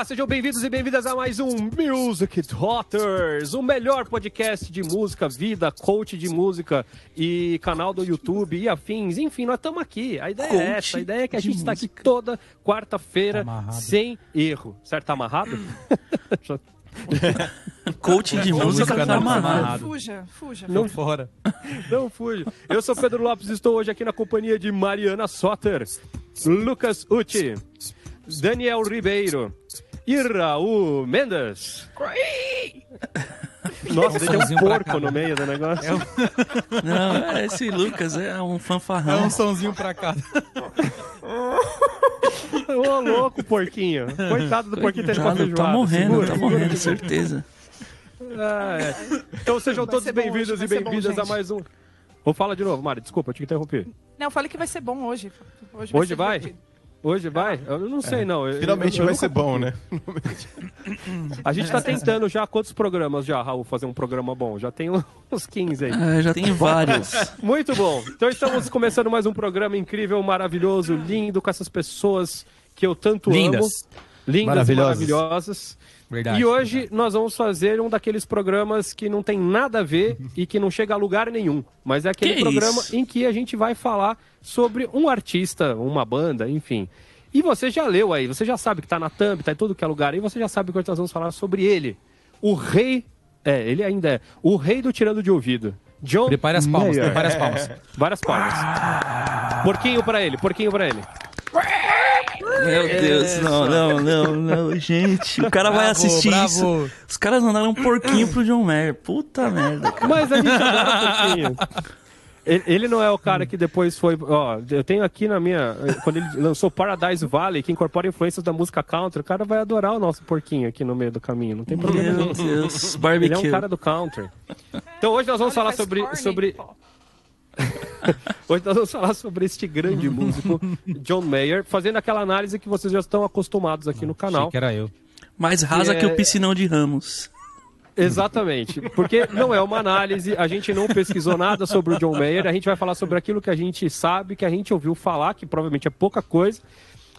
Olá, sejam bem-vindos e bem-vindas a mais um Music Daughters, o melhor podcast de música, vida, coach de música e canal do YouTube e afins. Enfim, nós estamos aqui. A ideia é coach é essa, a ideia é que a gente está aqui toda quarta-feira sem erro. Certo? Tá amarrado? Coaching de música tá amarrado. Fuja, fuja. Não fora. Não fuja. Eu sou Pedro Lopes e estou hoje aqui na companhia de Mariana Sotter, Lucas Uti, Daniel Ribeiro e Raul Mendes. Nossa, tem um porco no meio do negócio. É um... Não, esse Lucas é um fanfarrão. É um sonzinho pra cá. Ô, louco, porquinho. Coitado do porquinho tendo pra feijoada. Tá morrendo, segura, tá morrendo, certeza. Ah, é. Então sejam todos bem-vindos e bem-vindas a mais um. Vou falar de novo, Mari, desculpa, eu te interrompi. Não, eu falei que vai ser bom hoje. Hoje vai? Hoje vai? Hoje vai? Eu não sei, é. não. Eu, Finalmente eu, eu vai nunca... ser bom, né? A gente tá tentando já quantos programas já, Raul, fazer um programa bom? Já tem uns 15 aí. Ah, já tem vários. Muito bom. Então estamos começando mais um programa incrível, maravilhoso, lindo, com essas pessoas que eu tanto Lindas. amo. Lindas maravilhosas. maravilhosas. Verdade, e hoje verdade. nós vamos fazer um daqueles programas que não tem nada a ver e que não chega a lugar nenhum. Mas é aquele que programa isso? em que a gente vai falar sobre um artista, uma banda, enfim. E você já leu aí, você já sabe que tá na thumb, tá em todo que é lugar, e você já sabe que hoje nós vamos falar sobre ele. O rei. É, ele ainda é. O rei do tirando de ouvido. John Prepare as palmas, Mayer. prepare as palmas. Várias palmas. Porquinho pra ele, porquinho pra ele. Meu Deus, não, não, não, não, gente. O cara vai Bravo, assistir bravo. isso. Os caras mandaram um porquinho pro John Mayer. Puta merda, cara. Mas a gente adora porquinho. Ele, ele não é o cara que depois foi. Ó, eu tenho aqui na minha. Quando ele lançou Paradise Valley, que incorpora influências da música country, o cara vai adorar o nosso porquinho aqui no meio do caminho. Não tem problema Meu. Deus, Ele barbecue. é um cara do country. Então hoje nós vamos falar sobre. sobre... Hoje nós vamos falar sobre este grande músico, John Mayer, fazendo aquela análise que vocês já estão acostumados aqui no canal. Achei que era eu. Mais rasa que É- o piscinão de Ramos. Exatamente, porque não é uma análise, a gente não pesquisou nada sobre o John Mayer, a gente vai falar sobre aquilo que a gente sabe, que a gente ouviu falar, que provavelmente é pouca coisa,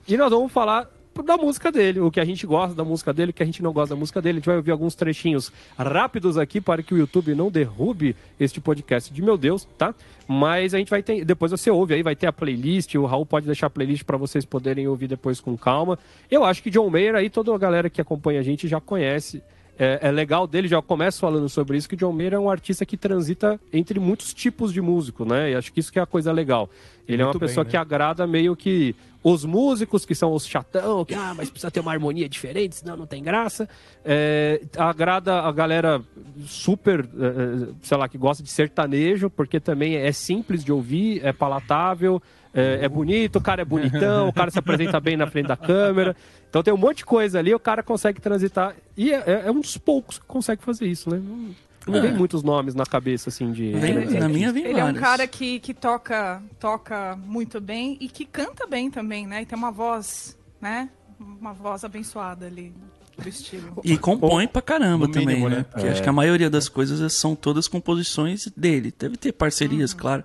e nós vamos falar da música dele, o que a gente gosta da música dele, o que a gente não gosta da música dele. A gente vai ouvir alguns trechinhos rápidos aqui para que o YouTube não derrube este podcast de meu Deus, tá? Mas a gente vai ter, depois você ouve aí, vai ter a playlist, o Raul pode deixar a playlist para vocês poderem ouvir depois com calma. Eu acho que John Mayer aí toda a galera que acompanha a gente já conhece é, é legal dele, já começo falando sobre isso, que John Mayer é um artista que transita entre muitos tipos de músico, né? E acho que isso que é a coisa legal. Ele é uma Muito bem, pessoa né? que agrada meio que os músicos, que são os chatão, que ah, mas precisa ter uma harmonia diferente, senão não tem graça. É, agrada a galera super, é, é, sei lá, que gosta de sertanejo, porque também é simples de ouvir, é palatável, é, é bonito, o cara é bonitão, o cara se apresenta bem na frente da câmera. Então tem um monte de coisa ali, o cara consegue transitar. E é, é- é um dos poucos que consegue fazer isso, né? Não, É. vem muitos nomes na cabeça, assim, de. Vem- grandes na minha vem Ele é um vários. cara que, que toca, toca muito bem e que canta bem também, né? E tem uma voz, né? Uma voz abençoada ali do estilo. E compõe pra caramba No também, mínimo, né? né? Porque acho que a maioria das coisas são todas composições dele. Deve ter parcerias, claro.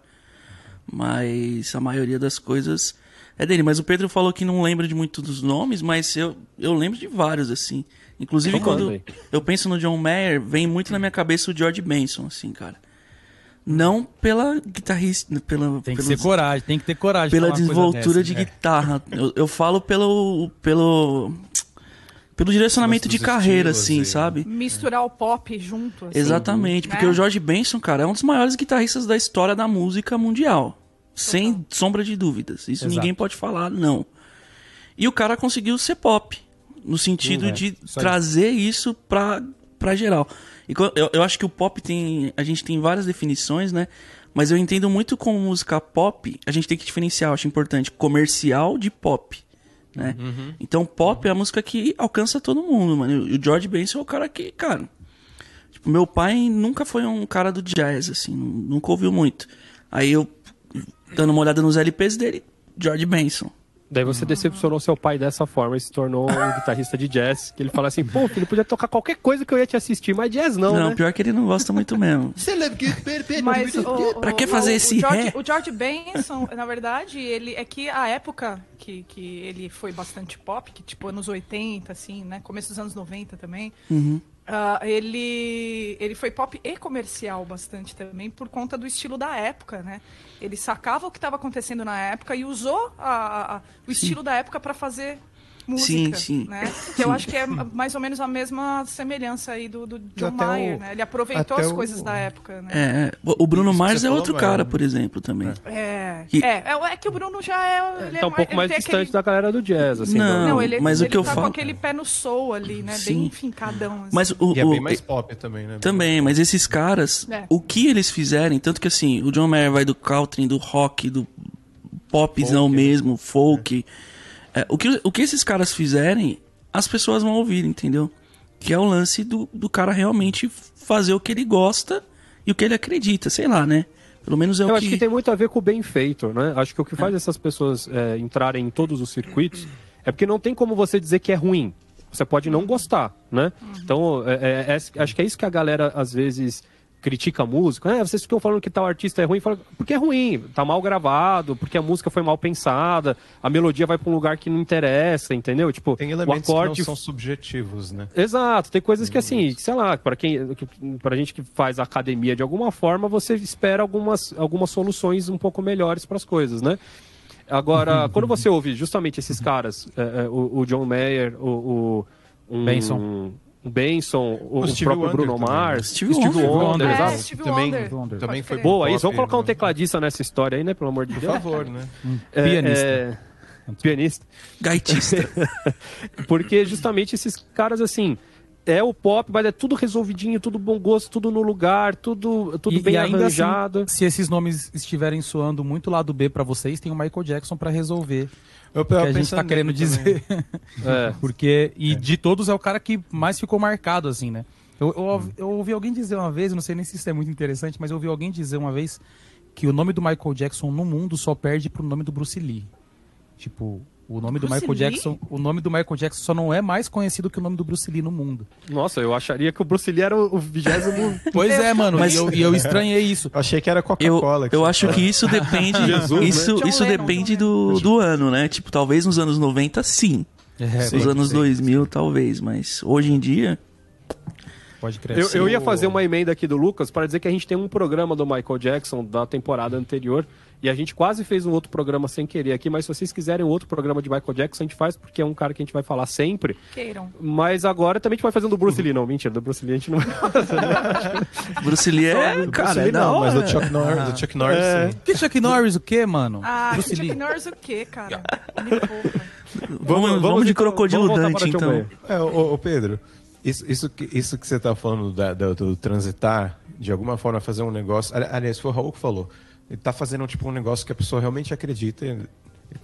Mas a maioria das coisas é dele. Mas o Pedro falou que não lembra de muito dos nomes, mas eu, eu lembro de vários, assim. Inclusive, quando aí. eu penso no John Mayer, vem muito na minha cabeça o George Benson, assim, cara. Não pela guitarrista, pela, Tem que pelos- ter coragem, tem que ter coragem. pela desenvoltura dessa, de né? guitarra. Eu, eu falo pelo pelo pelo direcionamento de carreira, assim, aí. sabe? Misturar o pop junto. assim. Exatamente, porque né? o George Benson, cara, é um dos maiores guitarristas da história da música mundial. Sem sombra de dúvidas. Isso Exato. ninguém pode falar, não. E o cara conseguiu ser pop. No sentido Hum, é, de isso trazer isso pra, pra geral. E eu, eu acho que o pop tem. A gente tem várias definições, né? Mas eu entendo muito como música pop, a gente tem que diferenciar, eu acho importante, comercial de pop. Né? Uhum. Então, pop é a música que alcança todo mundo, mano. E o George Benson é o cara que, cara. Tipo, meu pai nunca foi um cara do jazz, assim, nunca ouviu muito. Aí eu, dando uma olhada nos LPs dele, George Benson. Daí você decepcionou seu pai dessa forma e se tornou um guitarrista de jazz. Que ele fala assim, pô, filho, podia tocar qualquer coisa que eu ia te assistir, mas jazz não, Não, né? pior que ele não gosta muito mesmo. Mas o, Pra que fazer o- esse o George, ré? O George Benson, na verdade, ele é que a época que, que ele foi bastante pop, que tipo anos 80, assim, né? Começo dos anos 90 também. Ah, ele, ele foi pop e comercial bastante também por conta do estilo da época, né? Ele sacava o que estava acontecendo na época e usou a- a- o estilo da época para fazer música, Sim, sim. né? Que eu acho que é mais ou menos a mesma semelhança aí do, do John Até Mayer, o- né? Ele aproveitou as o- coisas da época, né? É, é. O o Bruno Isso Mars é outro cara, por exemplo, também. É, Que- é, é, é que o Bruno já é. Ele tá é um pouco mais distante aquele- da galera do jazz, assim. Não, Não, ele, mas o ele que eu tá falo- com aquele pé no soul ali, né? Sim. Bem fincadão. Assim. Mas o, E é o- bem mais pop também, né? Também, mas esses caras, É. o que eles fizerem, tanto que assim, o John Mayer vai do country, do rock, do popzão Folk, né? mesmo, folk. É, o, que, o que esses caras fizerem, as pessoas vão ouvir, entendeu? Que é o lance do, do cara realmente fazer o que ele gosta e o que ele acredita, sei lá, né? Pelo menos é Eu o acho que tem muito a ver com o bem feito, né? Acho que o que faz essas pessoas é, entrarem em todos os circuitos é porque não tem como você dizer que é ruim. Você pode não gostar, né? Então, é, é, é- acho que é isso que a galera às vezes critica a música. É, vocês ficam falando que tal artista é ruim, fala, porque é ruim, tá mal gravado, porque a música foi mal pensada, a melodia vai para um lugar que não interessa, entendeu? Tipo, Tem o elementos acorde que não são subjetivos, né? Exato, tem coisas que assim, sei lá, para quem, que- pra gente que faz academia de alguma forma, você espera algumas, algumas soluções um pouco melhores para as coisas, né? Agora, quando você ouve justamente esses caras, é, é, o, o John Mayer, o, o um, Benson. O Benson, o, O próprio Wonder Bruno também? Mars, Stevie Stevie Wonder. Wonder, É, exato. Stevie Também- Wonder. Também foi. Boa, isso, vamos colocar um né? tecladista nessa história aí, né? Pelo amor de Por Deus. favor, né? É, Pianista. é, pianista. gaitista. Porque justamente esses caras, assim, é o pop, mas é tudo resolvidinho, tudo bom gosto, tudo no lugar, tudo, tudo E- bem e ainda arranjado. assim, se esses nomes estiverem soando muito lado B pra vocês, tem o Michael Jackson pra resolver. Eu, que a gente tá querendo dizer. É. Porque, e de todos é o cara que mais ficou marcado, assim, né? Eu, eu, ouvi- eu ouvi alguém dizer uma vez, não sei nem se isso é muito interessante, mas eu ouvi alguém dizer uma vez que o nome do Michael Jackson no mundo só perde pro nome do Bruce Lee. Tipo, o nome do Bruce Michael Lee? Jackson, o nome do Michael Jackson só não é mais conhecido que o nome do Bruce Lee no mundo. Nossa, eu acharia que o Bruce Lee era o vigésimo. Pois é, mano, Mas- e eu, e eu estranhei isso. Eu achei que era Eu, Coca-Cola. eu você acho que isso depende. Jesus, né? isso John isso Lennon, depende do, do ano, né? Tipo, talvez nos anos 90, sim. É, Sim. Nos anos 2000, talvez. Mas hoje em dia. pode crer. Eu, eu ia fazer uma emenda aqui do Lucas para dizer que a gente tem um programa do Michael Jackson da temporada anterior. E a gente quase fez um outro programa sem querer aqui, mas se vocês quiserem outro programa de Michael Jackson, a gente faz, porque é um cara que a gente vai falar sempre. Queiram. Mas agora também a gente vai fazer um do Bruce Lee. Não, mentira, do Bruce Lee a gente não vai fazer. né? Bruce Lee é. Cara, Lee é da não, mas do Chuck Norris, do Chuck Norris É. sim. Que Chuck Norris o quê, mano? Ah, Bruce Chuck Lee. Norris o quê, cara? Me poupa. Vamos, vamos, de crocodilo vamos Dante, então. É, ô, ô, Pedro, isso, isso, que, isso que você tá falando da- da- do transitar, de alguma forma fazer um negócio. ali- Aliás, foi o Raul que falou. Ele tá fazendo tipo, um negócio que a pessoa realmente acredita.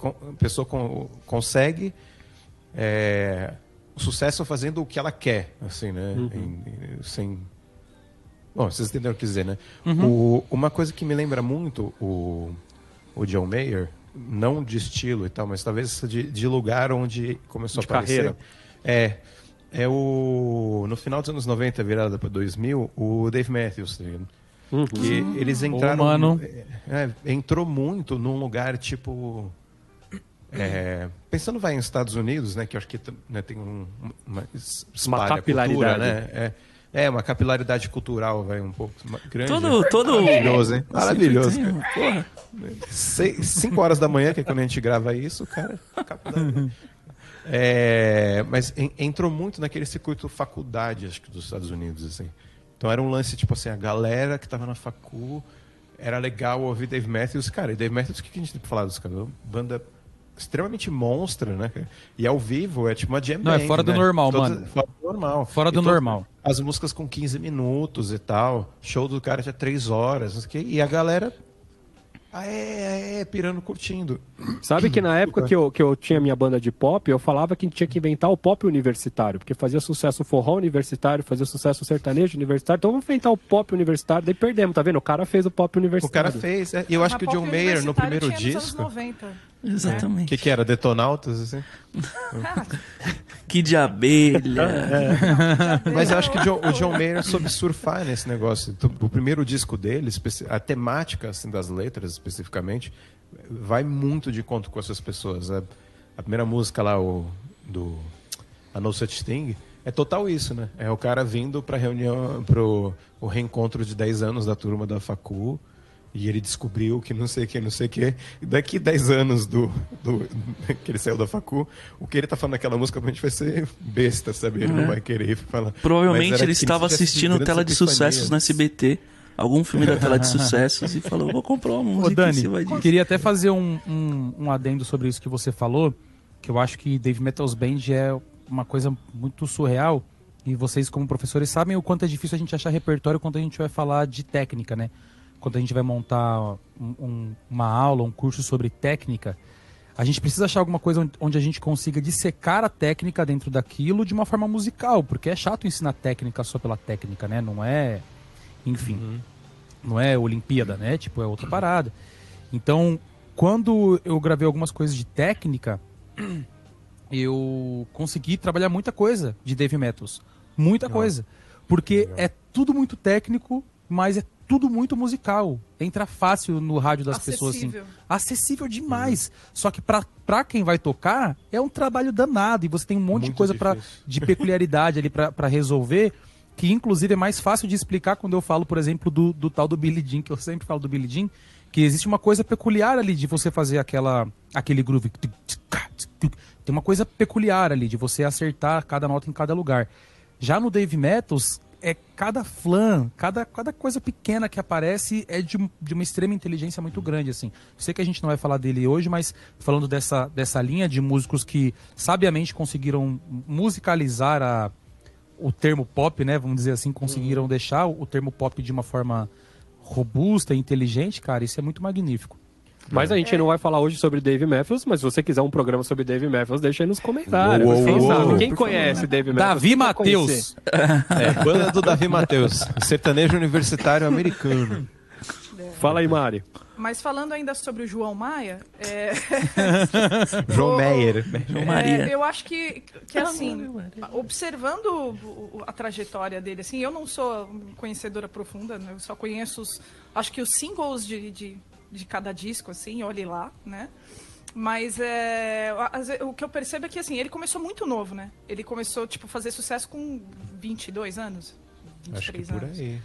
A pessoa con- consegue é, o sucesso fazendo o que ela quer, assim, né? Em- em- sem. Bom, vocês entenderam o que dizer, né? O- uma coisa que me lembra muito o, o John Mayer, não de estilo e tal, mas talvez de, de lugar onde começou De a aparecer. carreira. É. É o. No final dos anos 90, virada para 2000, o Dave Matthews, tá ligado? Uhum. Que eles entraram. mano. é, entrou muito num lugar tipo. é, pensando vai em Estados Unidos, né? Que eu acho que né, tem um, uma, es- espalha a capilaridade. cultura, né? É, é, uma capilaridade cultural, vai um pouco grande. Todo, todo. Maravilhoso, hein? Maravilhoso. Porra. Seis, cinco horas da manhã, que é quando a gente grava isso, cara. capilaridade. É, mas en- entrou muito naquele circuito faculdade, acho que dos Estados Unidos, assim. Então era um lance, tipo assim, a galera que tava na facu, era legal ouvir Dave Matthews. Cara, e Dave Matthews, o que que a gente tem pra falar dos caras? Uma Banda extremamente monstra, né? E ao vivo é tipo uma jam Não, é band, fora do né? normal, Todas- mano. Fora do normal. Fora do todas- normal. As músicas com 15 minutos e tal. Show do cara tinha 3 horas. não sei o quê, E a galera... Ah, é, é, pirando, curtindo. Sabe que na época que eu, que eu tinha minha banda de pop, eu falava que a gente tinha que inventar o pop universitário, porque fazia sucesso o forró universitário, fazia sucesso o sertanejo universitário, então vamos inventar o pop universitário, daí perdemos, tá vendo? O cara fez o pop O universitário. cara fez. é, E eu acho Mas que o John Mayer, no primeiro tinha nos anos disco... 90. O Exatamente. que, que era? Detonautas, assim? Que de abelha. Mas eu acho que o John, o John Mayer soube surfar nesse negócio. O primeiro disco dele, a temática assim, das letras especificamente, vai muito de encontro com essas pessoas. A, a primeira música lá, o, do A No Such Thing, é total isso, né? É o cara vindo para reunião, pro o reencontro de 10 anos da turma da Facu. E ele descobriu que não sei o que, não sei o que. E daqui 10 anos do, do- que ele saiu da facu, o que ele tá falando naquela música provavelmente vai ser besta, sabe? Ele não vai querer falar. Provavelmente ele estava assistindo tela de sucessos na SBT. Algum filme da tela de sucessos e falou, vou comprar uma música Ô, Dani, queria até fazer um, um, um adendo sobre isso que você falou, que eu acho que Dave Metal's Band é uma coisa muito surreal, e vocês como professores sabem o quanto é difícil a gente achar repertório quando a gente vai falar de técnica, né? Quando a gente vai montar um- um- uma aula, um curso sobre técnica, a gente precisa achar alguma coisa onde- a gente consiga dissecar a técnica dentro daquilo de uma forma musical, porque é chato ensinar técnica só pela técnica, né? Não é, enfim, não é Olimpíada, né? Tipo, é outra parada. Então, quando eu gravei algumas coisas de técnica, eu consegui trabalhar muita coisa de Dave Metals. Muita coisa. Porque é tudo muito técnico, mas é tudo muito musical. Entra fácil no rádio das pessoas, assim. Acessível. Acessível demais. Só que pra, pra quem vai tocar, é um trabalho danado. E você tem um monte de Muito coisa pra, de peculiaridade ali pra pra resolver. Que inclusive é mais fácil de explicar quando eu falo, por exemplo, do, do tal do Billy Jean, que eu sempre falo do Billy Jean, que existe uma coisa peculiar ali de você fazer aquela aquele groove. Tem uma coisa peculiar ali de você acertar cada nota em cada lugar. Já no Dave Metals, é cada flan, cada, cada coisa pequena que aparece é de, de uma extrema inteligência muito grande, assim. Sei que a gente não vai falar dele hoje, mas falando dessa, dessa linha de músicos que sabiamente conseguiram musicalizar a, o termo pop, né? Vamos dizer assim, conseguiram deixar o termo pop de uma forma robusta e inteligente, cara, isso é muito magnífico. Mas a gente não vai falar hoje sobre Dave Matthews, mas se você quiser um programa sobre Dave Matthews, deixa aí nos comentários. Uou, Quem uou, sabe? uou. Quem conhece Dave Matthews? Davi Matheus. É, banda do Davi Matheus, sertanejo universitário americano. Fala aí, Mari. Mas falando ainda sobre o João Maia, é, João O- Meyer. João é, Maria. eu acho que, que assim, observando a trajetória dele, assim, eu não sou conhecedora profunda, né? eu só conheço os, acho que os singles de, de, de cada disco, assim, olhe lá, né? Mas é, o que eu percebo é que assim, ele começou muito novo, né? Ele começou tipo a fazer sucesso com 22 anos, 23 Acho que por anos. aí.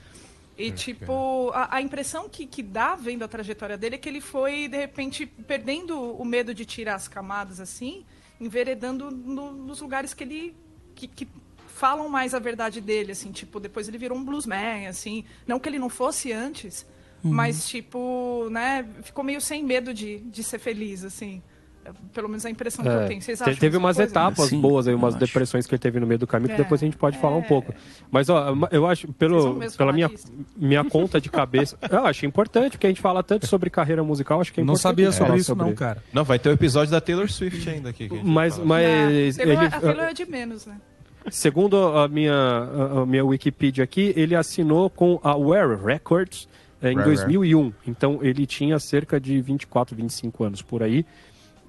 E, tipo, a, a impressão que, que dá vendo a trajetória dele é que ele foi, de repente, perdendo o medo de tirar as camadas, assim, enveredando no- nos lugares que ele... Que, que falam mais a verdade dele, assim, tipo, depois ele virou um bluesman, assim, não que ele não fosse antes, mas, tipo, né, ficou meio sem medo de, de ser feliz, assim, É, pelo menos a impressão que eu É, tenho. Vocês acham teve umas coisa? etapas Sim, boas aí, umas acho. depressões que ele teve no meio do caminho, que É, depois a gente pode falar um é. pouco. Mas, ó, eu acho, pelo, pela minha, minha conta de cabeça, eu acho importante, porque a gente fala tanto sobre carreira musical, acho que é não sabia sobre isso não, cara. Não, vai ter o episódio da Taylor Swift ainda aqui. que a gente Mas, mas É, ele, Taylor- a Taylor é de menos, né? segundo a minha, a, minha Wikipedia aqui, ele assinou com a Rare Records eh, em Rare, 2001. Então ele tinha cerca de 24, 25 anos por aí.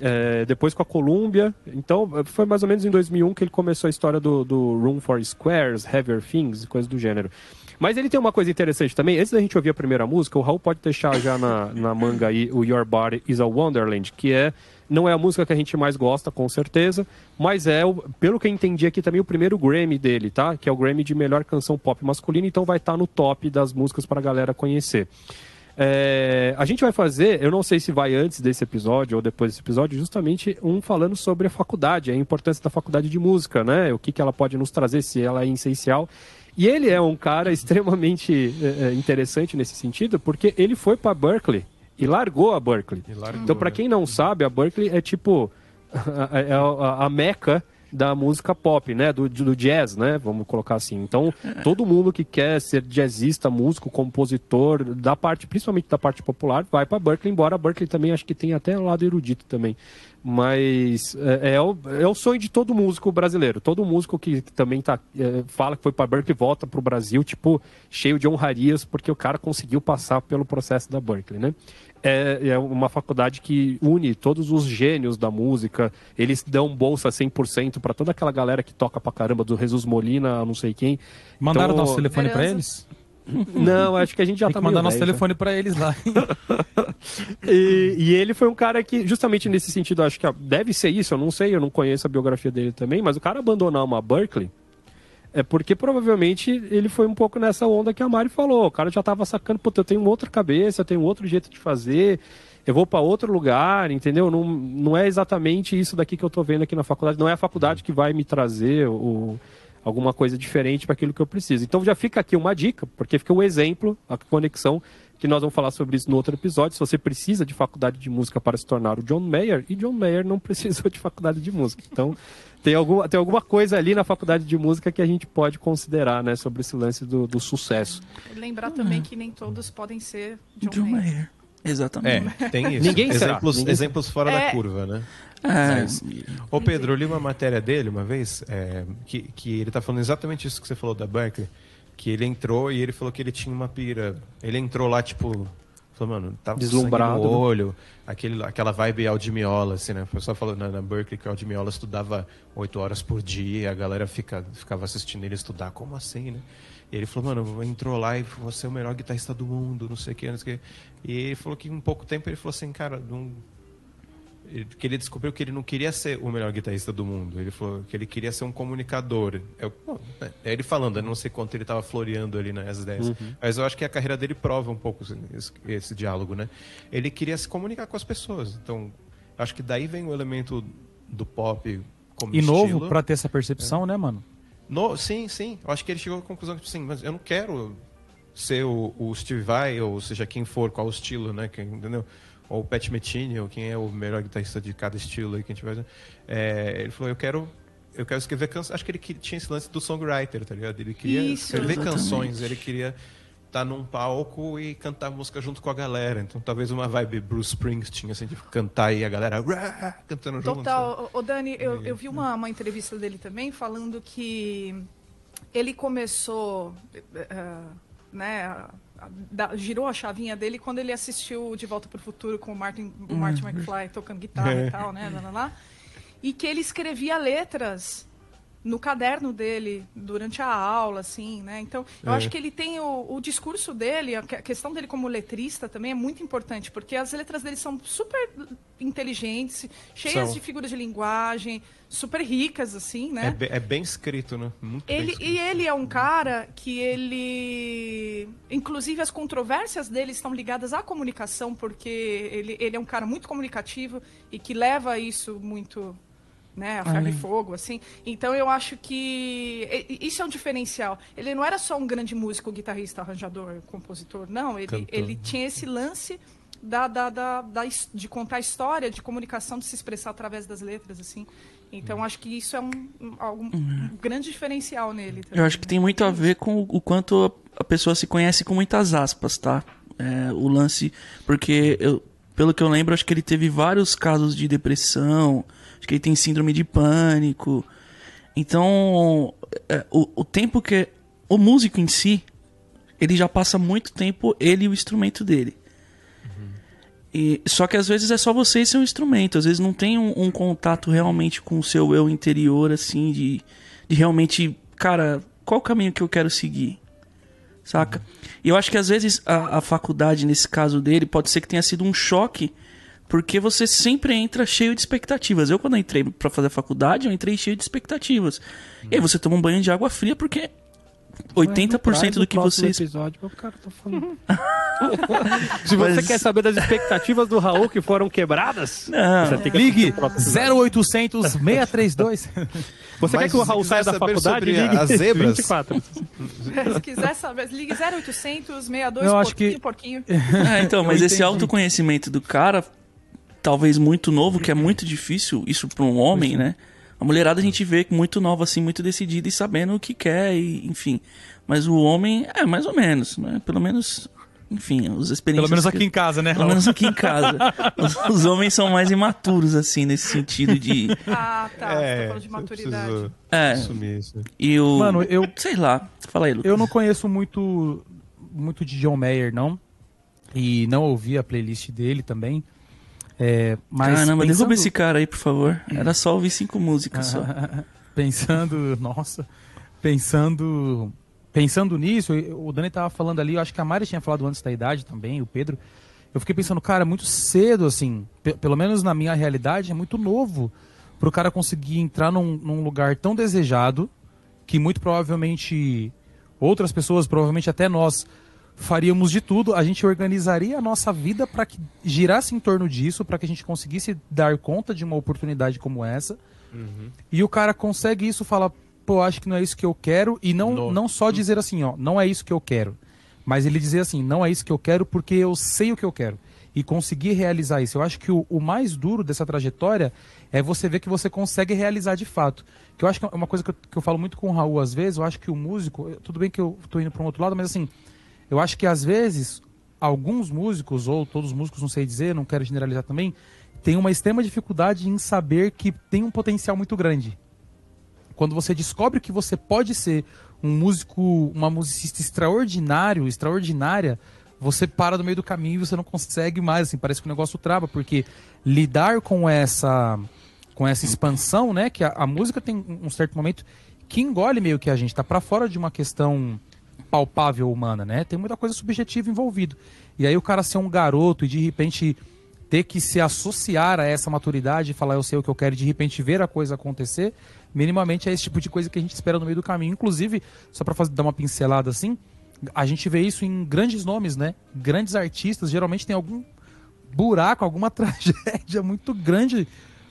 Eh, depois com a Columbia. Então eh, foi mais ou menos em 2001 que ele começou a história do, do Room for Squares, Heavier Things, coisas do gênero. Mas ele tem uma coisa interessante também. Antes da gente ouvir a primeira música, o Raul pode deixar já na, na manga aí o Your Body is a Wonderland, que é não é a música que a gente mais gosta, com certeza, mas é, pelo que eu entendi aqui também, o primeiro Grammy dele, tá? Que é o Grammy de melhor canção pop masculina, então vai estar no top das músicas para a galera conhecer. É, a gente vai fazer, eu não sei se vai antes desse episódio ou depois desse episódio, justamente um falando sobre a faculdade, a importância da faculdade de música, né? O que, que ela pode nos trazer, se ela é essencial. E ele é um cara extremamente é, é, interessante nesse sentido, porque ele foi para Berkeley e largou a Berkeley. Largou, Então, para né? quem não sabe, a Berkeley é tipo é a, a- a meca da música pop, né? Do, do jazz, né? Vamos colocar assim. Então, todo mundo que quer ser jazzista, músico, compositor, da parte, principalmente da parte popular, vai para Berkeley, embora a Berkeley também acho que tem até um lado erudito também. Mas é, é, o, é o sonho de todo músico brasileiro. Todo músico que também tá, é, fala que foi para Berkeley volta para o Brasil, tipo, cheio de honrarias, porque o cara conseguiu passar pelo processo da Berkeley, né? É, é uma faculdade que une todos os gênios da música. Eles dão bolsa 100% para toda aquela galera que toca pra caramba, do Jesus Molina, não sei quem. Mandaram Então, nosso telefone pra Beleza. eles? Não, acho que a gente já Tem tá que mandar nosso velho, telefone pra eles lá. E, e ele foi um cara que, justamente nesse sentido, acho que deve ser isso, eu não sei, eu não conheço a biografia dele também, mas o cara abandonar uma Berkeley é porque provavelmente ele foi um pouco nessa onda que a Mari falou. O cara já tava sacando, puta, eu tenho outra cabeça, eu tenho outro jeito de fazer, eu vou para outro lugar, entendeu? Não, não é exatamente isso daqui que eu tô vendo aqui na faculdade, não é a faculdade que vai me trazer o, alguma coisa diferente para aquilo que eu preciso. Então já fica aqui uma dica, porque fica um exemplo, a conexão, que nós vamos falar sobre isso no outro episódio. Se você precisa de faculdade de música para se tornar o John Mayer, e John Mayer não precisou de faculdade de música. Então tem alguma, tem alguma coisa ali na faculdade de música que a gente pode considerar, né, sobre esse lance do, do sucesso. Lembrar também que nem todos podem ser John, John Mayer. Mayer. Exatamente. É, tem isso. Ninguém será. exemplos, Ninguém exemplos fora É. da curva, né? É, Ô Pedro, eu li uma matéria dele uma vez, é, que, que ele tá falando exatamente isso que você falou da Berkeley, que ele entrou e ele falou que ele tinha uma pira. Ele entrou lá, tipo, falou, mano, tava com sangue Deslumbrado, no né? olho, aquele, aquela vibe Aldimiola, assim, né? O pessoal falou na, na Berkeley que o Aldimiola estudava oito horas por dia, a galera fica, ficava assistindo ele estudar, como assim, né? Ele falou, mano, entrou lá e falou, você é o melhor guitarrista do mundo, não sei o que, não sei o que. E ele falou que em pouco tempo ele falou assim, cara, não, ele- que ele descobriu que ele não queria ser o melhor guitarrista do mundo. Ele falou que ele queria ser um comunicador. Eu, bom, é é ele falando, eu não sei quanto ele estava floreando ali nas ideias. Mas eu acho que a carreira dele prova um pouco esse, esse diálogo, né? Ele queria se comunicar com as pessoas. Então, acho que daí vem o elemento do pop como E novo pra ter essa percepção, né, mano? No, sim, sim. Eu acho que ele chegou à conclusão que, assim, mas eu não quero ser o, o Steve Vai, ou seja, quem for, qual o estilo, né? Quem, entendeu? Ou o Pat Metheny, ou quem é o melhor guitarrista de cada estilo aí que a gente vai... É, ele falou, eu quero... Eu quero escrever canções. Acho que ele tinha esse lance do songwriter, tá ligado? Ele queria Isso, escrever exatamente. canções, ele queria estar num palco e cantar música junto com a galera. Então, talvez uma vibe Bruce Springsteen, assim, de cantar e a galera cantando junto. Total. Ô, Dani, eu, eu vi uma, uma entrevista dele também falando que ele começou, eh, né, da- girou a chavinha dele quando ele assistiu De Volta para o Futuro com o Martin, o Martin McFly tocando guitarra É. e tal, né, lá, lá, lá. e que ele escrevia letras no caderno dele durante a aula, assim, né? Então, eu É. acho que ele tem o, o discurso dele, a que- a questão dele como letrista também é muito importante, porque as letras dele são super inteligentes, cheias São. de figuras de linguagem, super ricas, assim, É, né? be- é bem escrito, né? Muito bem Ele, escrito. e ele é um cara que ele. Inclusive, as controvérsias dele estão ligadas à comunicação, porque ele, ele é um cara muito comunicativo e que leva isso muito né, a ferro e fogo, assim. Então eu acho que isso é um diferencial. Ele não era só um grande músico, guitarrista, arranjador, compositor, não. Ele, Cantor. ele tinha esse lance da, da, da, da de contar a história, de comunicação, de se expressar através das letras, assim. Então acho que isso é um, um, um grande diferencial nele. Eu acho que tem muito a ver com o quanto a- a pessoa se conhece com muitas aspas, tá? É, o lance. Porque, eu, pelo que eu lembro, acho que ele teve vários casos de depressão. Que ele tem síndrome de pânico. Então, é, o, o tempo que. O músico em si, ele já passa muito tempo, ele e o instrumento dele. E, só que às vezes é só você e seu instrumento. Às vezes não tem um, um contato realmente com o seu eu interior, assim, de, de realmente, cara, qual o caminho que eu quero seguir? Saca? E eu acho que às vezes a, a faculdade, nesse caso dele, pode ser que tenha sido um choque, porque você sempre entra cheio de expectativas. Eu, quando entrei pra fazer a faculdade, eu entrei cheio de expectativas. E aí você toma um banho de água fria, porque 80% do que vocês. Episódio, o cara tá falando. Se você Mas- quer saber das expectativas do Raul que foram quebradas, Não. que Ligue assistir o próximo episódio. 0800 632. Você Mas quer que o Raul saia da faculdade? Ligue as zebras? 24. Se quiser saber, ligue 0800 62 Eu acho porquinho, que- porquinho. É, então, mas esse autoconhecimento do cara, talvez muito novo, que é muito difícil, isso pra um homem, né? A mulherada a gente vê muito nova, assim, muito decidida e sabendo o que quer, e, enfim. Mas o homem, é, mais ou menos, né? Pelo menos enfim, os Pelo experiências. menos que- aqui em casa, né? Pelo menos aqui em casa. Os, os homens são mais imaturos, assim, nesse sentido de. Ah, tá. Você tá falando de maturidade. É, assumir isso. e o. Mano, eu, Sei lá. Fala aí, Lucas. eu não conheço muito, muito de John Mayer, não. E não ouvi a playlist dele também. É, mas Caramba, pensando, derruba esse cara aí, por favor. Era só ouvir cinco músicas só. pensando, nossa, pensando, pensando nisso, o Dani tava falando ali, eu acho que a Mari tinha falado antes da idade também, o Pedro. Eu fiquei pensando, cara, muito cedo, assim, pe- pelo menos na minha realidade, é muito novo pro cara conseguir entrar num, num lugar tão desejado que muito provavelmente outras pessoas, provavelmente até nós, faríamos de tudo, a gente organizaria a nossa vida para que girasse em torno disso, para que a gente conseguisse dar conta de uma oportunidade como essa. E o cara consegue isso, fala, pô, acho que não é isso que eu quero, e não, No- não só dizer assim, ó, não é isso que eu quero, mas ele dizer assim, não é isso que eu quero porque eu sei o que eu quero. E conseguir realizar isso. Eu acho que o, o mais duro dessa trajetória é você ver que você consegue realizar de fato. Que eu acho que é uma coisa que eu, que eu falo muito com o Raul às vezes, eu acho que o músico, tudo bem que eu tô indo para um outro lado, mas assim, eu acho que às vezes alguns músicos, ou todos os músicos, não sei dizer, não quero generalizar também, têm uma extrema dificuldade em saber que tem um potencial muito grande. Quando você descobre que você pode ser um músico, uma musicista extraordinário, extraordinária, você para no meio do caminho e você não consegue mais, assim, parece que o negócio trava, porque lidar com essa com essa expansão, né, que a, a música tem um certo momento que engole meio que a gente, tá para fora de uma questão palpável humana, né? Tem muita coisa subjetiva envolvido. E aí o cara ser um garoto e de repente ter que se associar a essa maturidade e falar eu sei o que eu quero e de repente ver a coisa acontecer, minimamente é esse tipo de coisa que a gente espera no meio do caminho. Inclusive, só para dar uma pincelada assim, a gente vê isso em grandes nomes, né? Grandes artistas geralmente tem algum buraco, alguma tragédia muito grande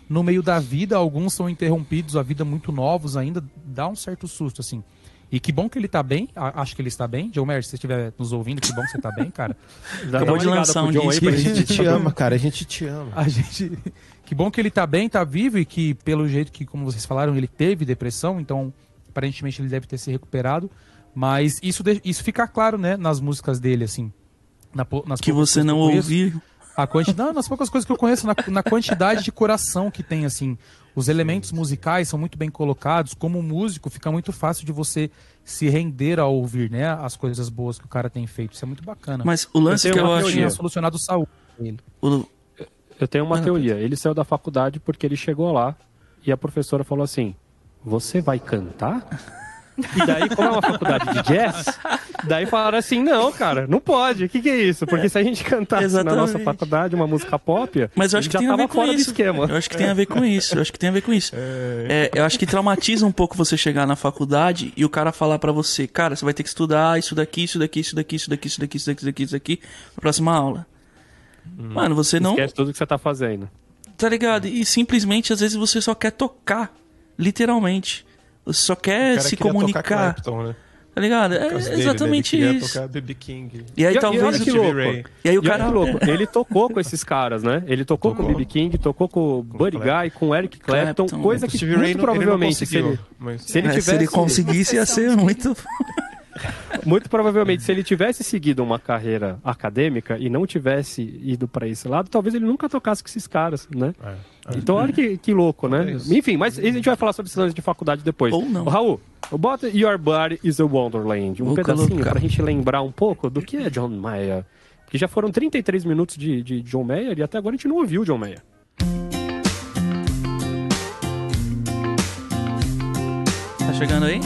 no meio da vida. Alguns são interrompidos, a vida muito novos ainda, dá um certo susto assim. E que bom que ele tá bem, acho que ele está bem. John Mayer, se você estiver nos ouvindo, que bom que você tá bem, cara. Dá Acabou uma de lançar um John aí disco. A gente te ama, cara, a gente te ama. A gente. Que bom que ele tá bem, tá vivo e que, pelo jeito que, como vocês falaram, ele teve depressão, então aparentemente ele deve ter se recuperado. Mas isso, de- isso fica claro, né, nas músicas dele, assim. Na po- nas Que você não ouviu. A quanti... Não, nas poucas coisas que eu conheço, na, na quantidade de coração que tem, assim. Os elementos musicais são muito bem colocados. Como músico, fica muito fácil de você se render a ouvir, né? As coisas boas que o cara tem feito. Isso é muito bacana. Mas o lance Eu que eu acho. teoria. solucionado saúde. o- Eu tenho uma Ah, teoria. Ele saiu da faculdade porque ele chegou lá e a professora falou assim: Você vai cantar? E daí, como é uma faculdade de jazz, daí falaram assim: Não, cara, não pode. O que, que é isso? Porque se a gente cantasse na nossa faculdade uma música pop, Mas eu acho que já tem a ver com isso. do esquema. Eu acho que tem a ver com isso. Eu acho que tem a ver com isso. É, eu acho que traumatiza um pouco você chegar na faculdade e o cara falar pra você, cara, você vai ter que estudar isso daqui, isso daqui, isso daqui, isso daqui, isso daqui, isso daqui, isso daqui, isso daqui, na próxima aula. Mano, você não. Esquece tudo que você tá fazendo. Tá ligado? E simplesmente, às vezes, você só quer tocar. Literalmente. Você só O quer cara se comunicar. Clapton, né? Tá ligado? É dele, né? exatamente Ele queria isso. tocar BB King. E aí E- e talvez. olha que louco. Ray. E aí o E cara. que louco, ele tocou com esses caras, né? Ele tocou, com o Tocou. B.B. King, tocou com o Buddy. Guy, com o Eric Clapton, Clapton. coisa que Stevie Ray muito não- ele não provavelmente, se ele, mas- se ele É, se ele tivesse- conseguisse, ia ser muito. Muito provavelmente, se ele tivesse seguido uma carreira acadêmica e não tivesse ido para esse lado, talvez ele nunca tocasse com esses caras, né? É, Então, olha que, que louco, né? isso. Enfim, mas a gente vai falar sobre esse lance de faculdade depois. Ou não. Raul, bota Your Body is a Wonderland. Um Vou pedacinho colocar. pra gente lembrar um pouco do que é John Mayer. Que já foram 33 minutos de, de John Mayer e até agora a gente não ouviu John Mayer. Tá chegando aí?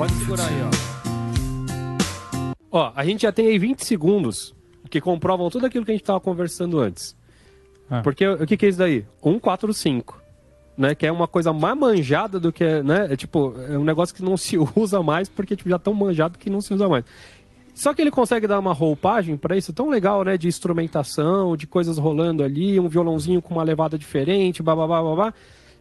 Pode segurar aí, ó. Ó, a gente já tem aí 20 segundos que comprovam tudo aquilo que a gente tava conversando antes. Ah. Porque o que, que é isso daí? 145. Né, que é uma coisa mais manjada do que, né? É tipo, é um negócio que não se usa mais porque tipo, já tão manjado que não se usa mais. Só que ele consegue dar uma roupagem pra isso tão legal, né? De instrumentação, de coisas rolando ali, um violãozinho com uma levada diferente, babá, babá,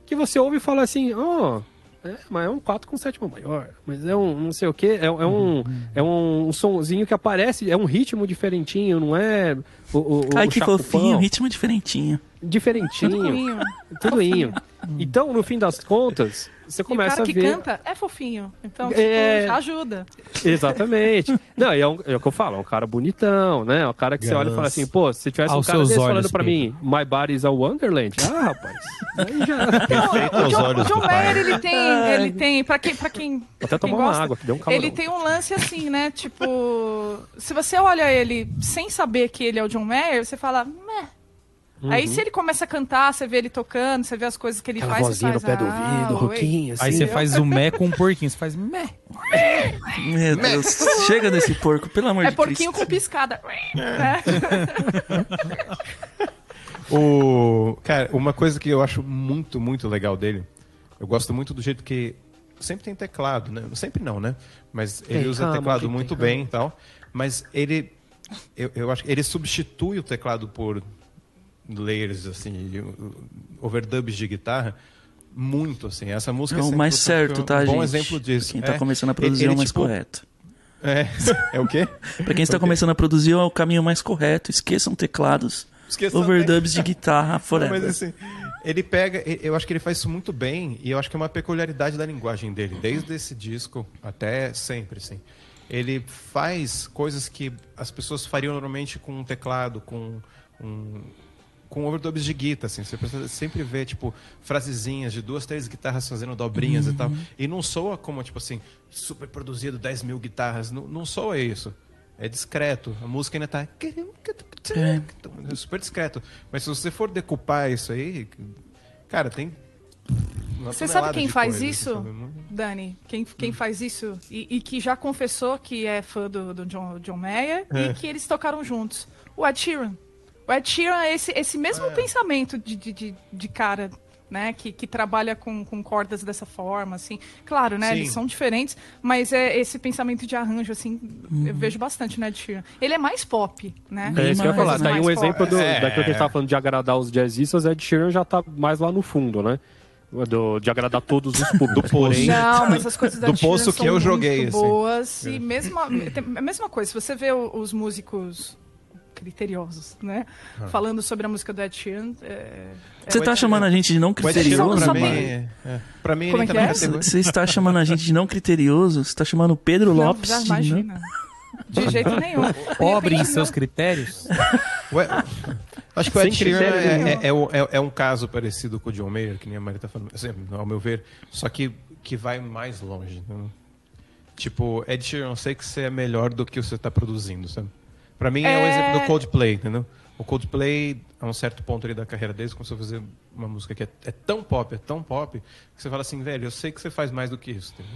que você ouve e fala assim, ó, É, mas é um 4 com sétima maior. Mas é um não sei o que. É, é um, é um sonzinho que aparece, é um ritmo diferentinho, não é o, o, o Ai, que chacupão. fofinho, ritmo diferentinho. Diferentinho. Tudo Tudo inho. Então, no fim das contas, você E o começa cara a que ver. canta é fofinho. Então, tipo, É. já ajuda. Exatamente. Não, e é, um- é o que eu falo, é um cara bonitão, né? É um cara que você olha e fala assim, pô, se tivesse um Aos cara seus desse olhos, falando pra mim, My Body is a Wonderland, ah, rapaz, aí já... Feito O John. Mayer, ele tem, ele tem, pra quem, pra quem, Vou até quem tomar uma gosta, água, que deu um calorão. ele tem um lance assim, né, tipo, se você olha ele sem saber que ele é o John Mayer, você fala, meh. Aí se ele começa a cantar, você vê ele tocando, você vê as coisas que ele Aquela faz, vozinha você no faz, pé do ah, ouvido, oi. roquinho, assim. Aí você faz o mé com um porquinho. Você faz mé. Meu Deus, chega desse porco, pelo amor É de porquinho Cristo. com piscada. O, cara, uma coisa que eu acho muito, muito legal dele, eu gosto muito do jeito que sempre tem teclado, né? Sempre não, né? Mas ele Tem, usa calma, teclado tem, muito calma. bem e tal. Mas ele, eu, eu acho que ele substitui o teclado por layers, assim, de- overdubs de guitarra muito, assim. Essa música É o sempre mais certo, tá, um bom gente? exemplo disso. Quem tá É, começando a ele- produzir é ele, o mais tipo, correto. É, é o quê? Pra quem está começando a produzir é o caminho mais correto. Esqueçam teclados, Esqueçam overdubs de guitarra forever. mas assim, ele pega, eu acho que ele faz isso muito bem e eu acho que é uma peculiaridade da linguagem dele, desde esse disco até sempre, assim. Ele faz coisas que as pessoas fariam normalmente com um teclado, com um com overdubs de guitarra, assim. Você precisa sempre ver, tipo, frasezinhas de duas, três guitarras fazendo dobrinhas e tal. E não soa como, tipo assim, super produzido, 10 mil guitarras. Não, não soa isso. É discreto. A música ainda tá... É super discreto. Mas se você for decupar isso aí, cara, tem. Você sabe quem faz coisa, isso, sabe? Dani? Quem, Hum. quem faz isso e, e que já confessou que é fã do, do John, John Mayer É. e que eles tocaram juntos? O Ed Sheeran. O Ed Sheeran é esse, esse mesmo É. pensamento de, de, de, de cara, né? Que, que trabalha com, com cordas dessa forma, assim. Claro, né? Sim. Eles são diferentes, mas é esse pensamento de arranjo, assim, Uhum. eu vejo bastante no Ed Sheeran. Ele é mais pop, né? É isso que eu ia falar. Tá aí um pop. exemplo do, É. daquilo que a gente tava falando de agradar os jazzistas, Ed Sheeran já tá mais lá no fundo, né? Do, de agradar todos os públicos. Porém, Não, mas as coisas da Do poço que são eu muito joguei, assim. boas. E mesmo a, tem a mesma coisa, se você vê os músicos criteriosos, né? Ah. Falando sobre a música do Ed Sheeran. É, Você tá chamando a gente de não criterioso? pra Só mim, é, é, pra mim Como ele é tá é? Você está chamando a gente de não criterioso? Você está chamando o Pedro não, Lopes já de não... imagina. De jeito nenhum. De Pobre em seus critérios. Ué, acho que o Ed Sheeran é, é- é é- é um caso parecido com o John Mayer, que nem a Maria tá falando, assim, ao meu ver, só que, que vai mais longe. entendeu? Tipo, Ed Sheeran, eu sei que você é melhor do que você está produzindo, sabe? Pra mim é, o É. exemplo do Coldplay, entendeu? O Coldplay, a um certo ponto ali da carreira deles, começou a fazer uma música que é, é tão pop, é tão pop, que você fala assim, velho, eu sei que você faz mais do que isso. entendeu?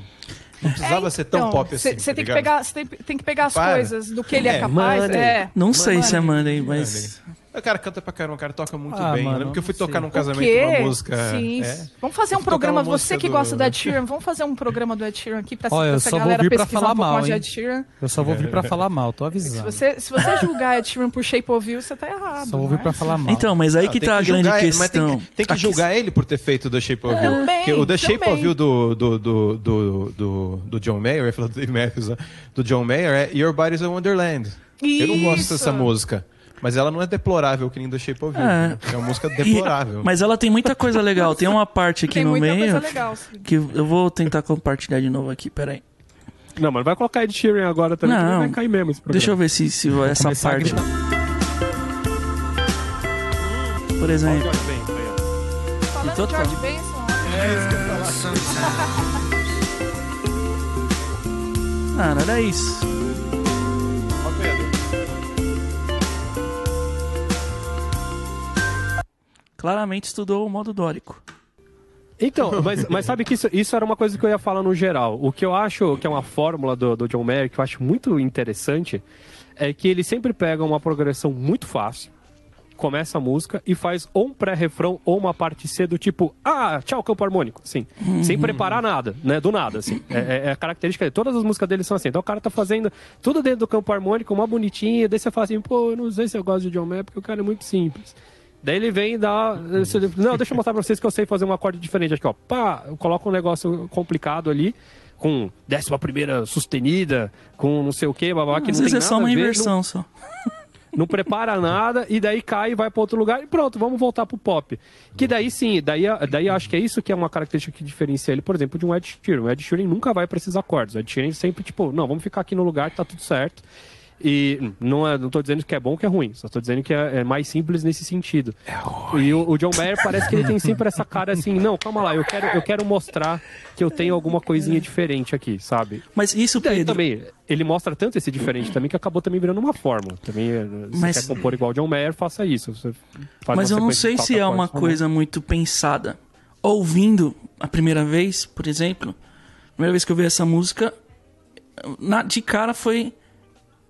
Não precisava ser tão pop assim. Você tá tem, que pegar, tem, tem que pegar as Para. coisas do que ele é, É, capaz. Money. É. Não sei se é Money. Money, mas... O cara canta pra caramba, o cara toca muito Ah, bem. mano, eu lembro que eu fui não tocar sei. num casamento uma música. Sim. é. Vamos fazer um programa, você que do- gosta do Ed Sheeran, vamos fazer um programa do Ed Sheeran aqui pra, Olha, eu essa só vou galera vir pra pesquisar falar um pouco mal, mais de? Ed Sheeran. Eu só vou vir pra falar mal, tô Se avisando. você, se você julgar Ed Sheeran por Shape of You, você tá errado. Só vou não vir é? pra falar mal. Então, mas aí Não, que tem tá a grande ele, questão. Tem que, tem que julgar ele por ter feito The Shape of You. Também, Que o The Shape também. of You do, do, do, do, do, do John Mayer, eu ia falar do Dave Matthews, né? do John Mayer é Your Body's a Wonderland. Eu não gosto Isso. dessa música. Mas ela não é deplorável que nem The Shape of You. É. né? É uma música E- deplorável. mas ela tem muita coisa legal. Tem uma parte aqui Tem no muita meio coisa legal. sim. que eu vou tentar compartilhar de novo aqui, peraí. Não, mas vai colocar Ed Sheeran agora também, Não. que vai cair mesmo. Deixa eu ver se, se essa começar a parte... Por exemplo... Falando de total. George Benson, não era isso. Claramente estudou o modo dórico. Então, mas, mas sabe que isso, isso era uma coisa que eu ia falar no geral. O que eu acho que é uma fórmula do, do John Mayer, que eu acho muito interessante, é que ele sempre pega uma progressão muito fácil, começa a música e faz ou um pré-refrão ou uma parte C do tipo, ah, tchau, campo harmônico, assim, sem preparar nada, né, do nada, assim. É, é- é a característica dele. Todas as músicas dele são assim. Então o cara tá fazendo tudo dentro do campo harmônico, uma bonitinha, daí você fala assim, pô, eu não sei se eu gosto de John Mayer porque o cara é muito simples. Daí ele vem e dá. esse- Não, deixa eu mostrar pra vocês que eu sei fazer um acorde diferente aqui, ó. Pá, eu coloco um negócio complicado ali, com décima primeira sustenida, com não sei o que, babá, que Às não vezes tem é só uma inversão só. não prepara nada e daí cai e vai para outro lugar e pronto, vamos voltar pro pop. Que daí sim, daí, daí acho que é isso que é uma característica que diferencia ele, por exemplo, de um Ed Sheeran. O Ed Sheeran nunca vai para esses acordes. O Ed Sheeran sempre tipo, não, vamos ficar aqui no lugar tá tudo certo. E não, é, não tô dizendo que é bom ou que é ruim, só tô dizendo que é, é mais simples nesse sentido. e o, o John Mayer parece que ele tem sempre essa cara assim, não, calma lá, eu quero, eu quero mostrar que eu tenho alguma coisinha diferente aqui, sabe? Mas isso, Pedro, também, ele mostra tanto esse diferente também que acabou também virando uma fórmula. Também, eh, se Mas- quer compor igual o John Mayer, faça isso. Mas eu não sei se é uma acordes, coisa muito pensada. Ouvindo a primeira vez, por exemplo, a primeira vez que eu vi essa música, na- de cara foi.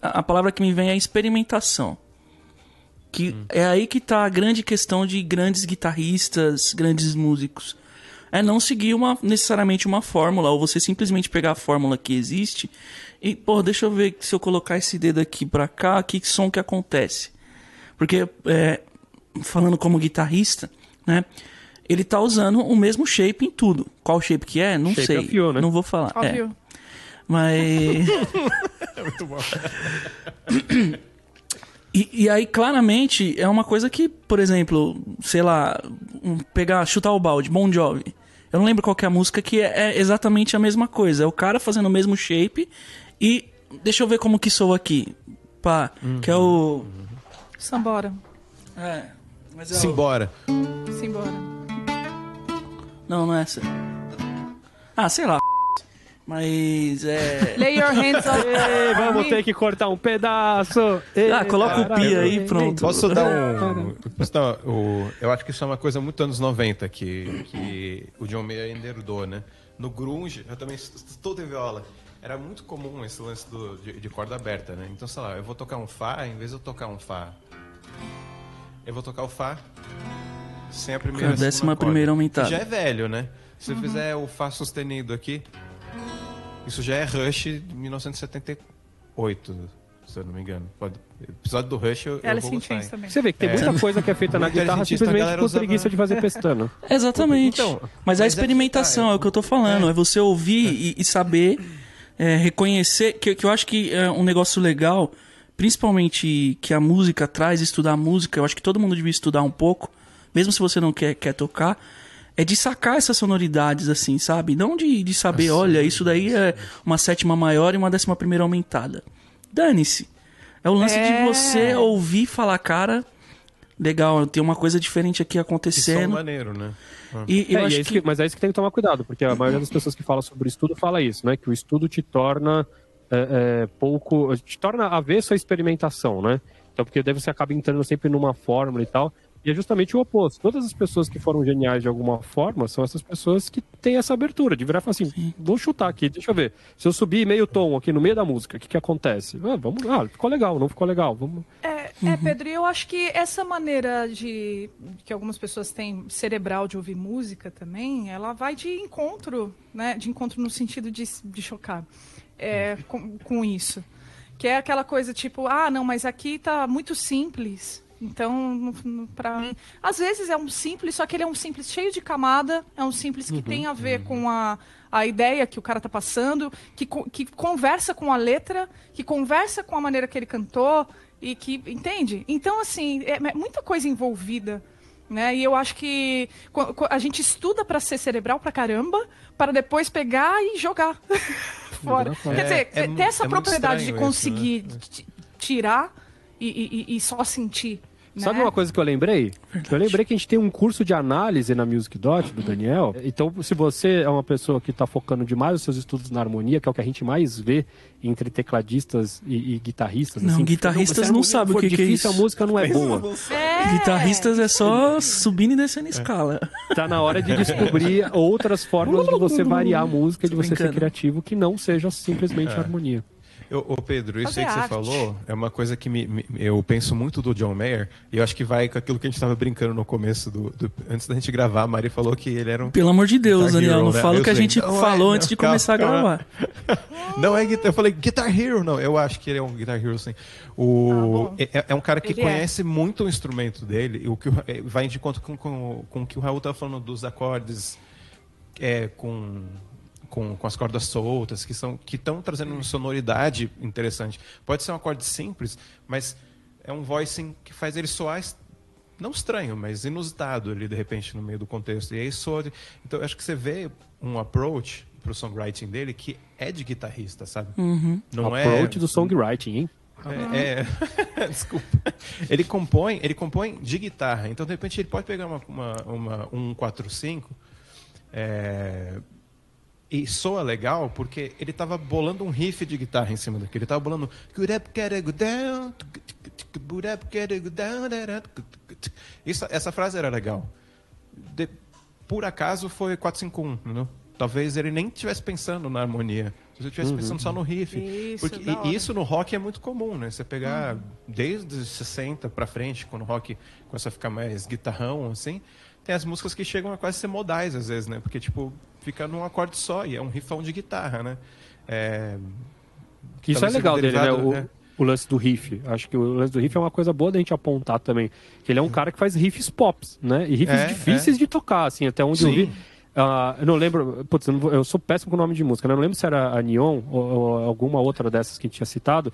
A, palavra que me vem é experimentação. Que é aí que tá a grande questão de grandes guitarristas, grandes músicos. É não seguir uma, necessariamente uma fórmula, ou você simplesmente pegar a fórmula que existe e, pô, deixa eu ver se eu colocar esse dedo aqui pra cá, que som que acontece. Porque, é, falando como guitarrista, né? Ele tá usando o mesmo shape em tudo. Qual shape que é? Não Shape sei. you, né? Não vou falar. É, Mas. E, e aí, claramente, é uma coisa que, por exemplo, sei lá, um- pegar, chutar o balde, Bon Jovi. Eu não lembro qual que é a música que é, é exatamente a mesma coisa. É o cara fazendo o mesmo shape e. Deixa eu ver como que soa aqui. Pá, que é o. Sambora. É. Mas é o- Simbora. Simbora. Não, não é essa. Ah, sei lá. Mas é. Lay your hands on Ei, vamos ter que cortar um pedaço. Ei, Ah, coloca o pi aí, pronto. Posso dar um. Posso dar o, eu acho que isso é uma coisa muito anos 90 que, que o John Mayer ainda herdou, né? No Grunge, eu também estou de viola. Era muito comum esse lance do, de, de corda aberta, né? Então, sei lá, eu vou tocar um Fá, em vez de eu tocar um Fá, eu vou tocar o Fá sem a primeira Com a décima primeira aumentada. Já é velho, né? Se eu fizer o Fá sustenido aqui, isso já é Rush de 1978, se eu não me engano. Pode, episódio do Rush eu, eu Alice vou gostar. Também. Você vê que tem muita coisa que é feita na guitarra a simplesmente por usava- preguiça de fazer pestana. Exatamente. Então, mas a mas é que experimentação tá, é o que eu tô falando. É, você ouvir e, e saber é, reconhecer. Que, que eu acho que é um negócio legal, principalmente que a música traz, estudar a música. Eu acho que todo mundo devia estudar um pouco, mesmo se você não quer, quer tocar. É de sacar essas sonoridades, assim, sabe? Não de, de saber, olha, isso daí é uma sétima maior e uma décima primeira aumentada. Dane-se. É o lance de É. você ouvir e falar, cara, legal, tem uma coisa diferente aqui que som acontecendo. maneiro, né? E eu É, acho é isso que... que- mas é isso que tem que tomar cuidado, porque a maioria das pessoas que fala sobre estudo fala isso, né? Que o estudo te torna é, é, pouco. te torna avesso à experimentação, né? Então, porque daí você acaba entrando sempre numa fórmula e tal. E é justamente o oposto. Todas as pessoas que foram geniais de alguma forma são essas pessoas que têm essa abertura de virar e falar assim: vou chutar aqui, deixa eu ver. Se eu subir meio tom aqui no meio da música, o que, que acontece? Ah, vamos, ah, ficou legal, não ficou legal. Vamos... É, é, Pedro, e eu acho que essa maneira de que algumas pessoas têm cerebral de ouvir música também, ela vai de encontro, né? De encontro no sentido de, de chocar é, com, com isso. Que é aquela coisa tipo, ah, não, mas aqui tá muito simples. Então, no- pra... às vezes é um simples, só que ele é um simples cheio de camada, é um simples que tem a ver com a, a ideia que o cara tá passando, que, que conversa com a letra, que conversa com a maneira que ele cantou, e que, entende? Então, assim, é, é muita coisa envolvida. Né? E eu acho que a gente estuda para ser cerebral pra caramba, para depois pegar e jogar fora. Fora. Quer dizer, É- é ter essa é propriedade de estranho isso, conseguir ti- tirar e- e- e só sentir. Sabe né? uma coisa que eu lembrei? Eu lembrei que a gente tem um curso de análise na Music Dot do Daniel. Então, se você é uma pessoa que está focando demais os seus estudos na harmonia, que é o que a gente mais vê entre tecladistas e, e guitarristas. Não, assim, guitarristas a não harmonia sabem o que que é isso. a música não é boa. É, Guitarristas é só subindo e descendo escala. Tá na hora de descobrir outras formas de você variar a música, de você ser criativo, que não seja simplesmente harmonia. Eu, ô Pedro, isso aí que você arte. falou é uma coisa que me, me- eu penso muito do John Mayer e eu acho que vai com aquilo que a gente estava brincando no começo do, do- antes da gente gravar. A Mari falou que ele era um Pelo amor de Deus, Daniel, Hero, não né? fala o que a gente Não é, falou não, antes de calma, começar a calma. gravar. Não é guitar, eu falei Guitar Hero, não. Eu acho que ele é um Guitar Hero, sim. O, Ah, bom. é, é um cara que Ele é. conhece muito o instrumento dele. e O que é, vai de conta com, com, com o que o Raul tá falando dos acordes é, com, com, com as cordas soltas, que são que estão trazendo uma sonoridade interessante. Pode ser um acorde simples, mas é um voicing que faz ele soar não estranho, mas inusitado ali de repente no meio do contexto. E aí soa. Então eu acho que você vê um approach pro songwriting dele que é de guitarrista, sabe? Não é Approach do songwriting, hein? é, é- desculpa. Ele compõe, ele compõe de guitarra. Então, de repente, ele pode pegar uma, uma, uma, um 4-5 é, e soa legal porque ele estava bolando um riff de guitarra em cima daquele. Ele estava bolando. "Good up, gotta go down, good up, gotta go down, da, da, Isso, essa frase era legal. De- por acaso foi 451, entendeu? Talvez ele nem estivesse pensando na harmonia. Se ele estivesse pensando só no riff. Isso, Porque, e- isso no rock é muito comum, né? Você pegar desde os 60 pra frente, quando o rock começa a ficar mais guitarrão, assim, tem as músicas que chegam a quase ser modais, às vezes, né? Porque, tipo, fica num acorde só e é um riffão de guitarra, né? É, Isso é legal dele, né? O, né? o lance do riff. Acho que o lance do riff é uma coisa boa da gente apontar também. Que ele é um cara que faz riffs pops, né? E riffs É, difíceis de tocar, assim, até onde eu Sim. vi. Ah, eu não lembro, putz, eu, não vou- eu sou péssimo com o nome de música, né? Eu não lembro se era a Neon ou, ou alguma outra dessas que a gente tinha citado,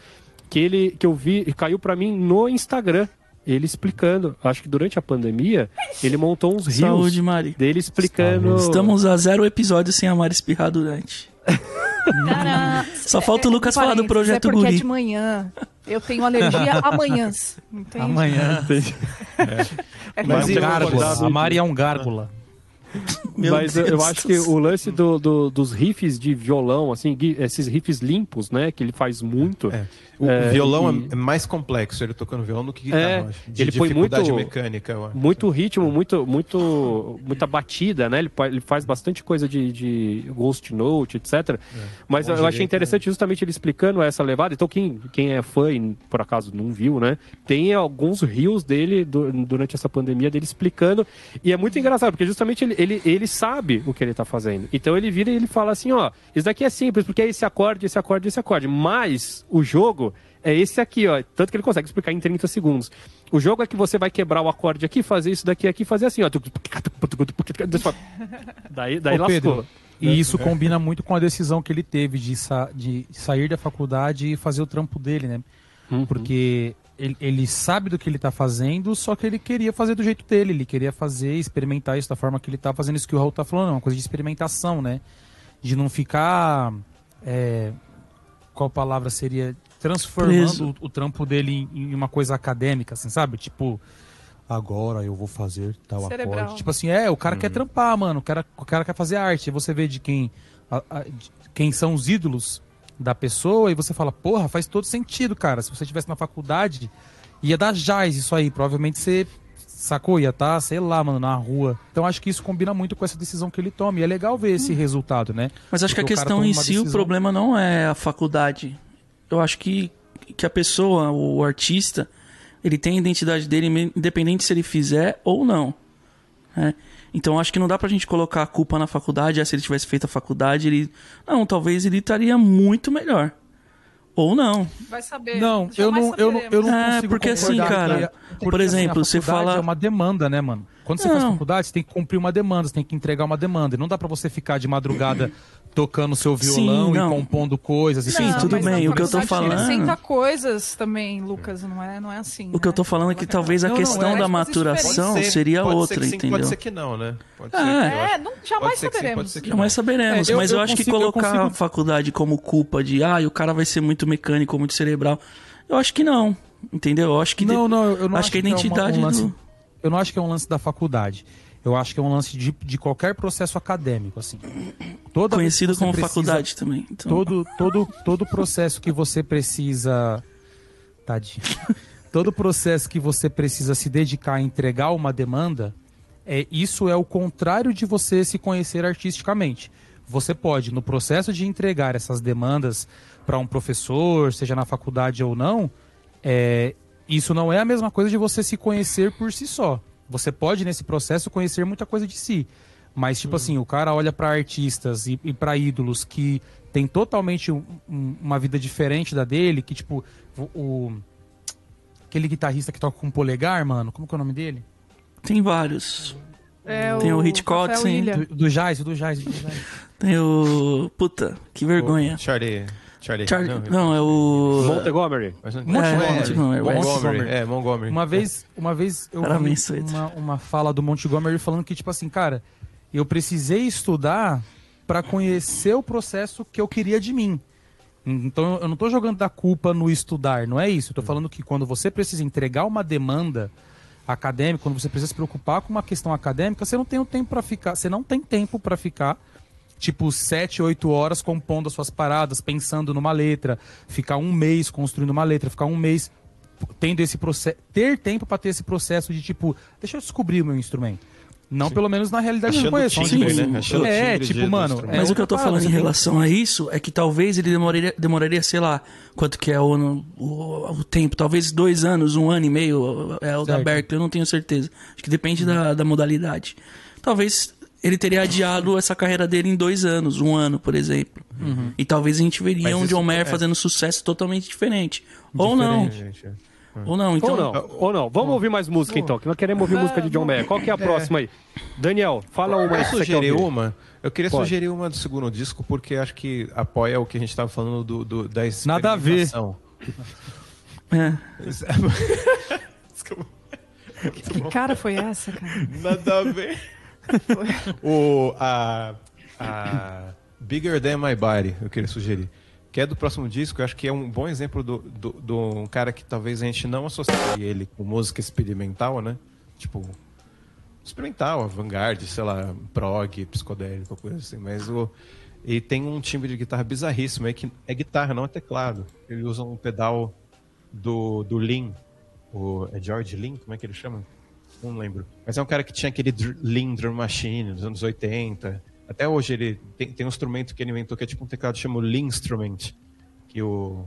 que ele que eu vi caiu pra mim no Instagram. Ele explicando, acho que durante a pandemia, ele montou uns rios Saúde, Mari. dele explicando. Estamos a zero episódios sem a Mari espirrar durante. Cara, Só falta o Lucas falar do parênteses, projeto é porque é Guri. de manhã. Eu tenho alergia a manhãs. Entende? Amanhã. É Mas quando- e- Gárgula. A Mari é um gárgula. Meu Mas eu- eu Deus acho que o lance do, do- dos riffs de violão, assim, esses riffs limpos, né, que ele faz muito. É. O É, violão e- é mais complexo, ele tocando violão do que guitarra, É, ele põe muito- mecânica. Muito ritmo, muito, muito, muita batida, né? Ele, ele faz bastante coisa de, de ghost note, etc. Mas Bom eu achei direito, interessante justamente ele explicando essa levada. Então quem, quem é fã e por acaso não viu, né? Tem alguns rios dele du- durante essa pandemia dele explicando e é muito engraçado porque justamente ele, ele, ele sabe o que ele tá fazendo. Então ele vira e ele fala assim, ó, isso daqui é simples porque é esse acorde, esse acorde, esse acorde. Mas o jogo é esse aqui, ó. Tanto que ele consegue explicar em 30 segundos. O jogo é que você vai quebrar o acorde aqui, fazer isso daqui aqui, fazer assim, ó. Daí, daí Ô, lascou. Pedro, e isso combina muito com a decisão que ele teve de, sa- de sair da faculdade e fazer o trampo dele, né? Uhum. Porque ele, ele sabe do que ele tá fazendo, só que ele queria fazer do jeito dele. Ele queria fazer, experimentar isso da forma que ele tá fazendo isso que o Raul tá falando. É uma coisa de experimentação, né? De não ficar. é, qual palavra seria? Transformando o, o trampo dele em, em uma coisa acadêmica, assim, sabe? Tipo, agora eu vou fazer tal Cerebral. acorde. Tipo assim, é, o cara quer trampar, mano. O cara, o cara quer fazer arte. E você vê de quem, a- a- de quem são os ídolos da pessoa e você fala, porra, faz todo sentido, cara. Se você estivesse na faculdade, ia dar jazz isso aí. Provavelmente você sacou, ia estar, sei lá, mano, na rua. Então acho que isso combina muito com essa decisão que ele toma. E é legal ver esse resultado, né? Mas acho que a Porque o cara questão em si, o decisão- problema não é a faculdade. Eu acho que, que a pessoa, o artista, ele tem a identidade dele, independente se ele fizer ou não. né? Então acho que não dá pra gente colocar a culpa na faculdade. Ah, se ele tivesse feito a faculdade, ele. Não, talvez ele estaria muito melhor. Ou não. Vai saber. Não, eu não, eu não, eu não É, porque assim, cara, que- por porque, assim, exemplo, a você fala- é uma demanda, né, mano? Quando você faz Não. faculdade, você tem que cumprir uma demanda, você tem que entregar uma demanda. E não dá pra você ficar de madrugada tocando seu violão Sim, e não. compondo coisas. e Sim, tudo bem, o que eu tô falando- Acrescenta coisas também, Lucas, não é, não é assim. O que eu tô né? falando é que talvez a Não, não, questão é. da maturação Pode ser, seria pode outra, ser que sim, entendeu? Pode ser que não, né? Pode É. ser que É, acho- não, pode jamais ser que sim, saberemos. que Jamais saberemos, É, eu- mas eu, eu acho que consigo- eu colocar consigo- a faculdade como culpa de, ah, o cara vai ser muito mecânico, muito cerebral, eu acho que não, entendeu? Eu acho que Não, de- não, eu não acho, que a é uma- identidade um lance- do... Eu não acho que é um lance da faculdade. Eu acho que é um lance de, de qualquer processo acadêmico, assim. Toda conhecido como precisa- faculdade também. Então, Todo, todo, todo processo que você precisa. Tadinho. Todo processo que você precisa se dedicar a entregar uma demanda, é, isso é o contrário de você se conhecer artisticamente. você pode, no processo de entregar essas demandas para um professor, seja na faculdade ou não, é, isso não é a mesma coisa de você se conhecer por si só. Você pode, nesse processo, conhecer muita coisa de si. Mas, tipo assim, o cara olha para artistas e, e para ídolos que tem totalmente um- um- uma vida diferente da dele, que, tipo, o, o- aquele guitarrista que toca com polegar, mano, como que é o nome dele? Tem vários. É Tem o Hitchcock, Rafael sim. Do, do Jazz, do Jazz, do Jazz. Tem o. Puta, que vergonha. O Charlie. Charlie. Charlie... Não, é o. Montgomery. mas não- Montgomery. É, Montgomery, Montgomery. É, Montgomery. Uma vez, uma vez eu Parabéns, vi uma, uma fala do Montgomery falando que, tipo assim, cara, eu precisei estudar para conhecer o processo que eu queria de mim. Então eu não tô jogando da culpa no estudar, não é isso. Eu tô falando que quando você precisa entregar uma demanda acadêmica, quando você precisa se preocupar com uma questão acadêmica, você não tem o tempo para ficar, você não tem tempo para ficar tipo sete, oito horas compondo as suas paradas, pensando numa letra, ficar um mês construindo uma letra, ficar um mês tendo esse processo, ter tempo para ter esse processo de tipo, deixa eu descobrir o meu instrumento. Não pelo menos na realidade eu não Achando conheço. timbre, né? Achando é, timbre tipo, mano, instrumento. Mas é o que eu tô falando em tem- relação a isso é que talvez ele demoraria, demoraria sei lá, quanto que é o, o, o tempo, talvez dois anos, um ano e meio, é o da Certo. Berkeley, eu não tenho certeza. Acho que depende da, da modalidade. Talvez ele teria adiado essa carreira dele em dois anos, um ano, por exemplo. E talvez a gente veria Mas um John Mayer é- fazendo sucesso totalmente diferente. Ou não, Gente, é. ou não. Então, ou não, ou não. Vamos ouvir mais música então, que nós queremos ouvir música de John Mayer. Qual que é a próxima aí? Daniel, fala uma aí Eu que você quer sugeri ouvir. uma. Eu queria Pode. sugerir uma do segundo disco, porque acho que apoia o que a gente estava falando do, do- da Nada a ver. é. Que cara foi essa, cara? Nada a ver. O, a, a Bigger Than My Body, eu queria sugerir. Que é do próximo disco, eu acho que é um bom exemplo do, do, do um cara que talvez a gente não associe ele com música experimental, né? Tipo, experimental, avant-garde, sei lá, prog, psicodélico, coisa assim. Mas o. E tem um timbre de guitarra bizarríssimo, é que é guitarra, não é teclado. Ele usa um pedal do, do Lean. O, é George Lean? Como é que ele chama? Não lembro. Mas é um cara que tinha aquele Lean Drum Machine dos anos 80. Até hoje ele tem, tem um instrumento que ele inventou que é tipo um teclado que chama o Lean Instrument. Que o.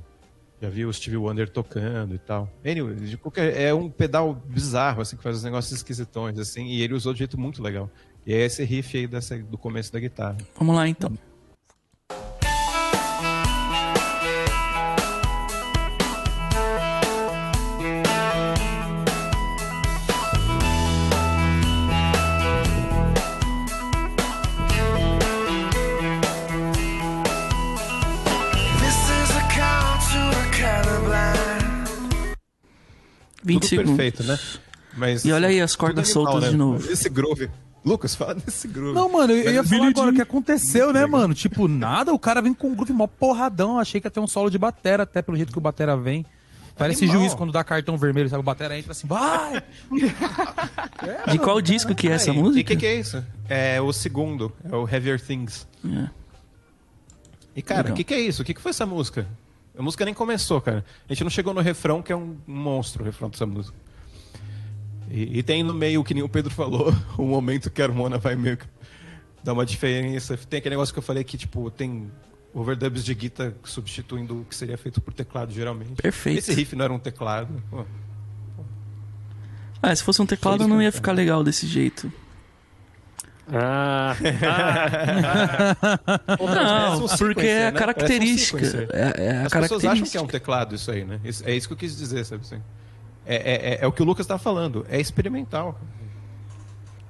Já viu o Stevie Wonder tocando e tal. Anyway, qualquer- é um pedal bizarro, assim, que faz uns negócios esquisitões, assim, e ele usou de jeito muito legal. E é esse riff aí dessa, do começo da guitarra. Vamos lá então. 20 Tudo segundos. perfeito, né? Mas, E olha aí as cordas animal, soltas né? de novo. Esse groove. Lucas, fala desse groove. Não, mano, eu, eu ia falar Billie agora o que aconteceu, né, mano? Tipo, nada, o cara vem com um groove mó porradão. Achei que ia ter um solo de batera, até pelo jeito que o batera vem. Parece Animal. juiz quando dá cartão vermelho, sabe? O batera entra assim, vai! De qual disco que é essa Aí, música? E o que, que é isso? É o segundo, é o Heavier Things. É. E, cara, o que, que é isso? O que, que foi essa música? A música nem começou, cara. A gente não chegou no refrão, que é um monstro o refrão dessa música. E, e tem no meio, que nem o Pedro falou, o momento que a Harmona vai meio que dar uma diferença. Tem aquele negócio que eu falei que, tipo, tem overdubs de guitarra substituindo o que seria feito por teclado, geralmente. Perfeito. Esse riff não era um teclado. Pô, Ah, se fosse um teclado não ia ficar legal desse jeito. Ah, Não, um porque é a né? característica. Parece um sequencer. É, é a As pessoas acham que é característica. um teclado isso aí, né? Isso- É isso que eu quis dizer, sabe assim? É, é, é- é o que o Lucas tá falando. É experimental.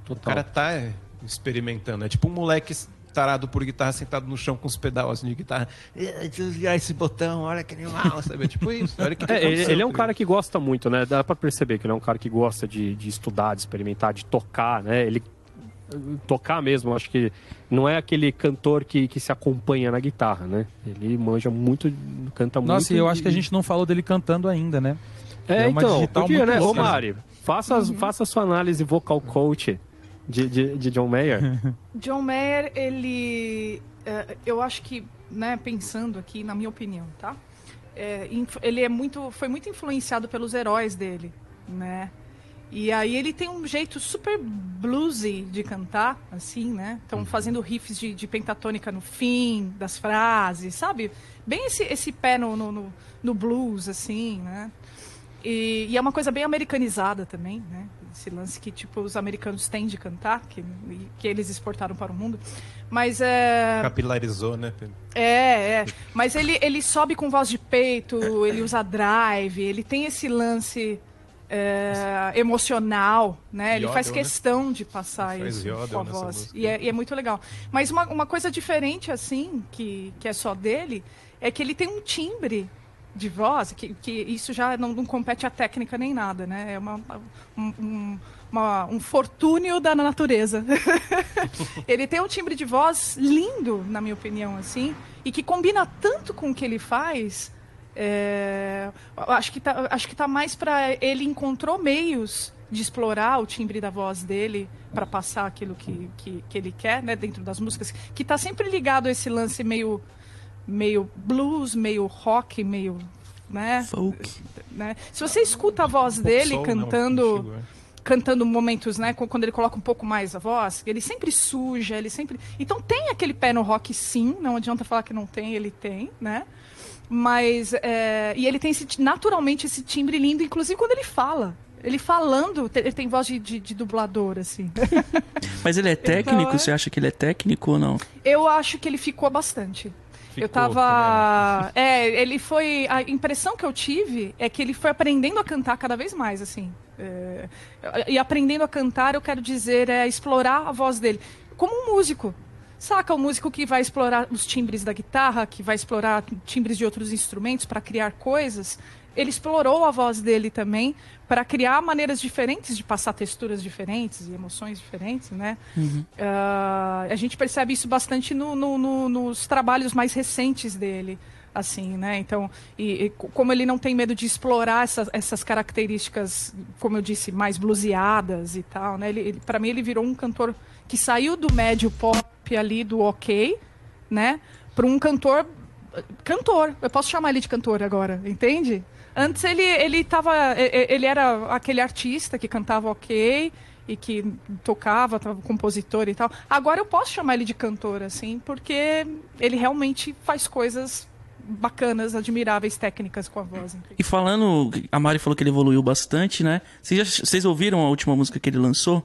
O cara tá experimentando. É tipo um moleque tarado por guitarra sentado no chão com os pedais assim, de guitarra. "Eh, Deixa eu ligar esse botão, olha que animal, sabe? É tipo isso. Olha que que É, ele, ele é um cara que gosta muito, né? Dá pra perceber que ele é um cara que gosta de, de estudar, de experimentar, de tocar, né? Ele tocar mesmo, acho que não é aquele cantor que, que se acompanha na guitarra, né? Ele manja muito, canta muito. Nossa, e eu acho que a gente não falou dele cantando ainda, né? É, é uma então, muito né? Mari, faça, as- faça a sua análise vocal coach de, de, de John Mayer. John Mayer, ele. é, eu acho que, né, pensando aqui, na minha opinião, tá? É, ele é muito, foi muito influenciado pelos heróis dele, né? E aí ele tem um jeito super bluesy de cantar, assim, né? Então fazendo riffs de, de pentatônica no fim das frases, sabe? Bem esse, esse pé no, no, no- no blues, assim, né? E, e é uma coisa bem americanizada também, né? Esse lance que, tipo, os americanos têm de cantar, que, que eles exportaram para o mundo. Mas é... Capilarizou, né? É, é. Mas ele, ele sobe com voz de peito, ele usa drive, ele tem esse lance é, emocional, né? Ele faz né? questão de passar faz isso yodel com a voz. E é, e é muito legal. Mas uma, uma coisa diferente, assim, que, que é só dele, é que ele tem um timbre de voz, que, que isso já não, não compete a técnica nem nada, né? É uma, um, um, uma- um fortúnio da natureza. ele tem um timbre de voz lindo, na minha opinião, assim, e que combina tanto com o que ele faz. É, acho que tá, acho que tá mais para ele encontrou meios de explorar o timbre da voz dele para passar aquilo que, que, que ele quer, né, dentro das músicas, que tá sempre ligado a esse lance meio meio blues, meio rock, meio, né, Folk. né? Se você escuta a voz Um dele soul, né, cantando antigo, é. cantando momentos, né, quando ele coloca um pouco mais a voz, ele sempre suja, ele sempre. Então tem aquele pé no rock, sim. Não adianta falar que não tem, ele tem, né? Mas é, e ele tem esse, naturalmente esse timbre lindo, inclusive quando ele fala. Ele falando, ele tem voz de, de- de dublador, assim. Mas ele é técnico? é- Você acha que ele é técnico ou não? Eu acho que ele ficou bastante. eu Ficou tava. É, ele foi. A impressão que eu tive é que ele foi aprendendo a cantar cada vez mais, assim. É, e aprendendo a cantar, eu quero dizer, é explorar a voz dele. Como um músico. Saca o músico que vai explorar os timbres da guitarra, que vai explorar timbres de outros instrumentos para criar coisas? Ele explorou a voz dele também para criar maneiras diferentes de passar texturas diferentes e emoções diferentes, né? Ah, a gente percebe isso bastante no- no- no- nos trabalhos mais recentes dele, assim, né? Então, e, e co- como ele não tem medo de explorar essas, essas características, como eu disse, mais bluseadas e tal, né? Ele, ele, para mim ele virou um cantor que saiu do médio pop ali do ok, né? Para um cantor cantor. Eu posso chamar ele de cantor agora, entende? Antes ele ele tava ele era aquele artista que cantava ok e que tocava, tava compositor e tal. Agora eu posso chamar ele de cantor assim, porque ele realmente faz coisas bacanas, admiráveis técnicas com a voz. E falando, a Mari falou que ele evoluiu bastante, né? Vocês, já- vocês ouviram a última música que ele lançou?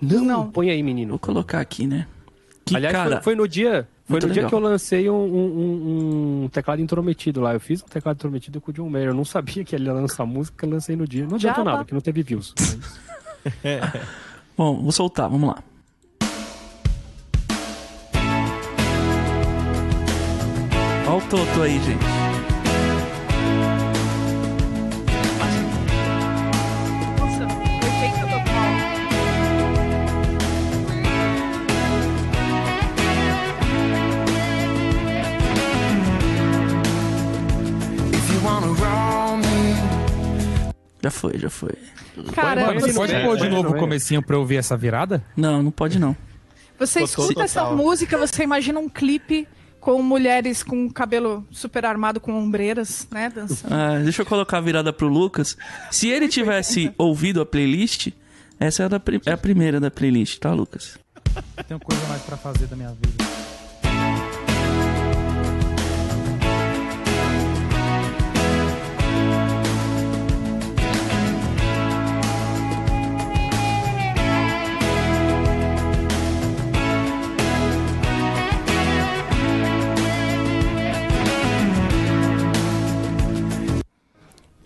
Não, Não. põe aí, menino. Vou colocar aqui, né? Que Aliás, foi- cara. foi, no dia, foi Muito no dia que eu lancei um, um- um- um teclado intrometido lá. Eu fiz um teclado intrometido com o John Mayer. Eu não sabia que ele ia lançar música, eu lancei no dia. Não adiantou nada, que não teve views. Mas- Bom, vou soltar, vamos lá. Olha o Toto aí, gente. Já foi, já foi. Cara, Você pode pôr de novo no o comecinho pra eu ouvir essa virada? Não, não pode não. Você escuta essa total. música, você imagina um clipe com mulheres com cabelo super armado com ombreiras, né, dançando. Ah, deixa eu colocar a virada pro Lucas. Se ele tivesse ouvido a playlist, essa é a, da pri- é a primeira da playlist, tá, Lucas? Tenho coisa mais pra fazer da minha vida.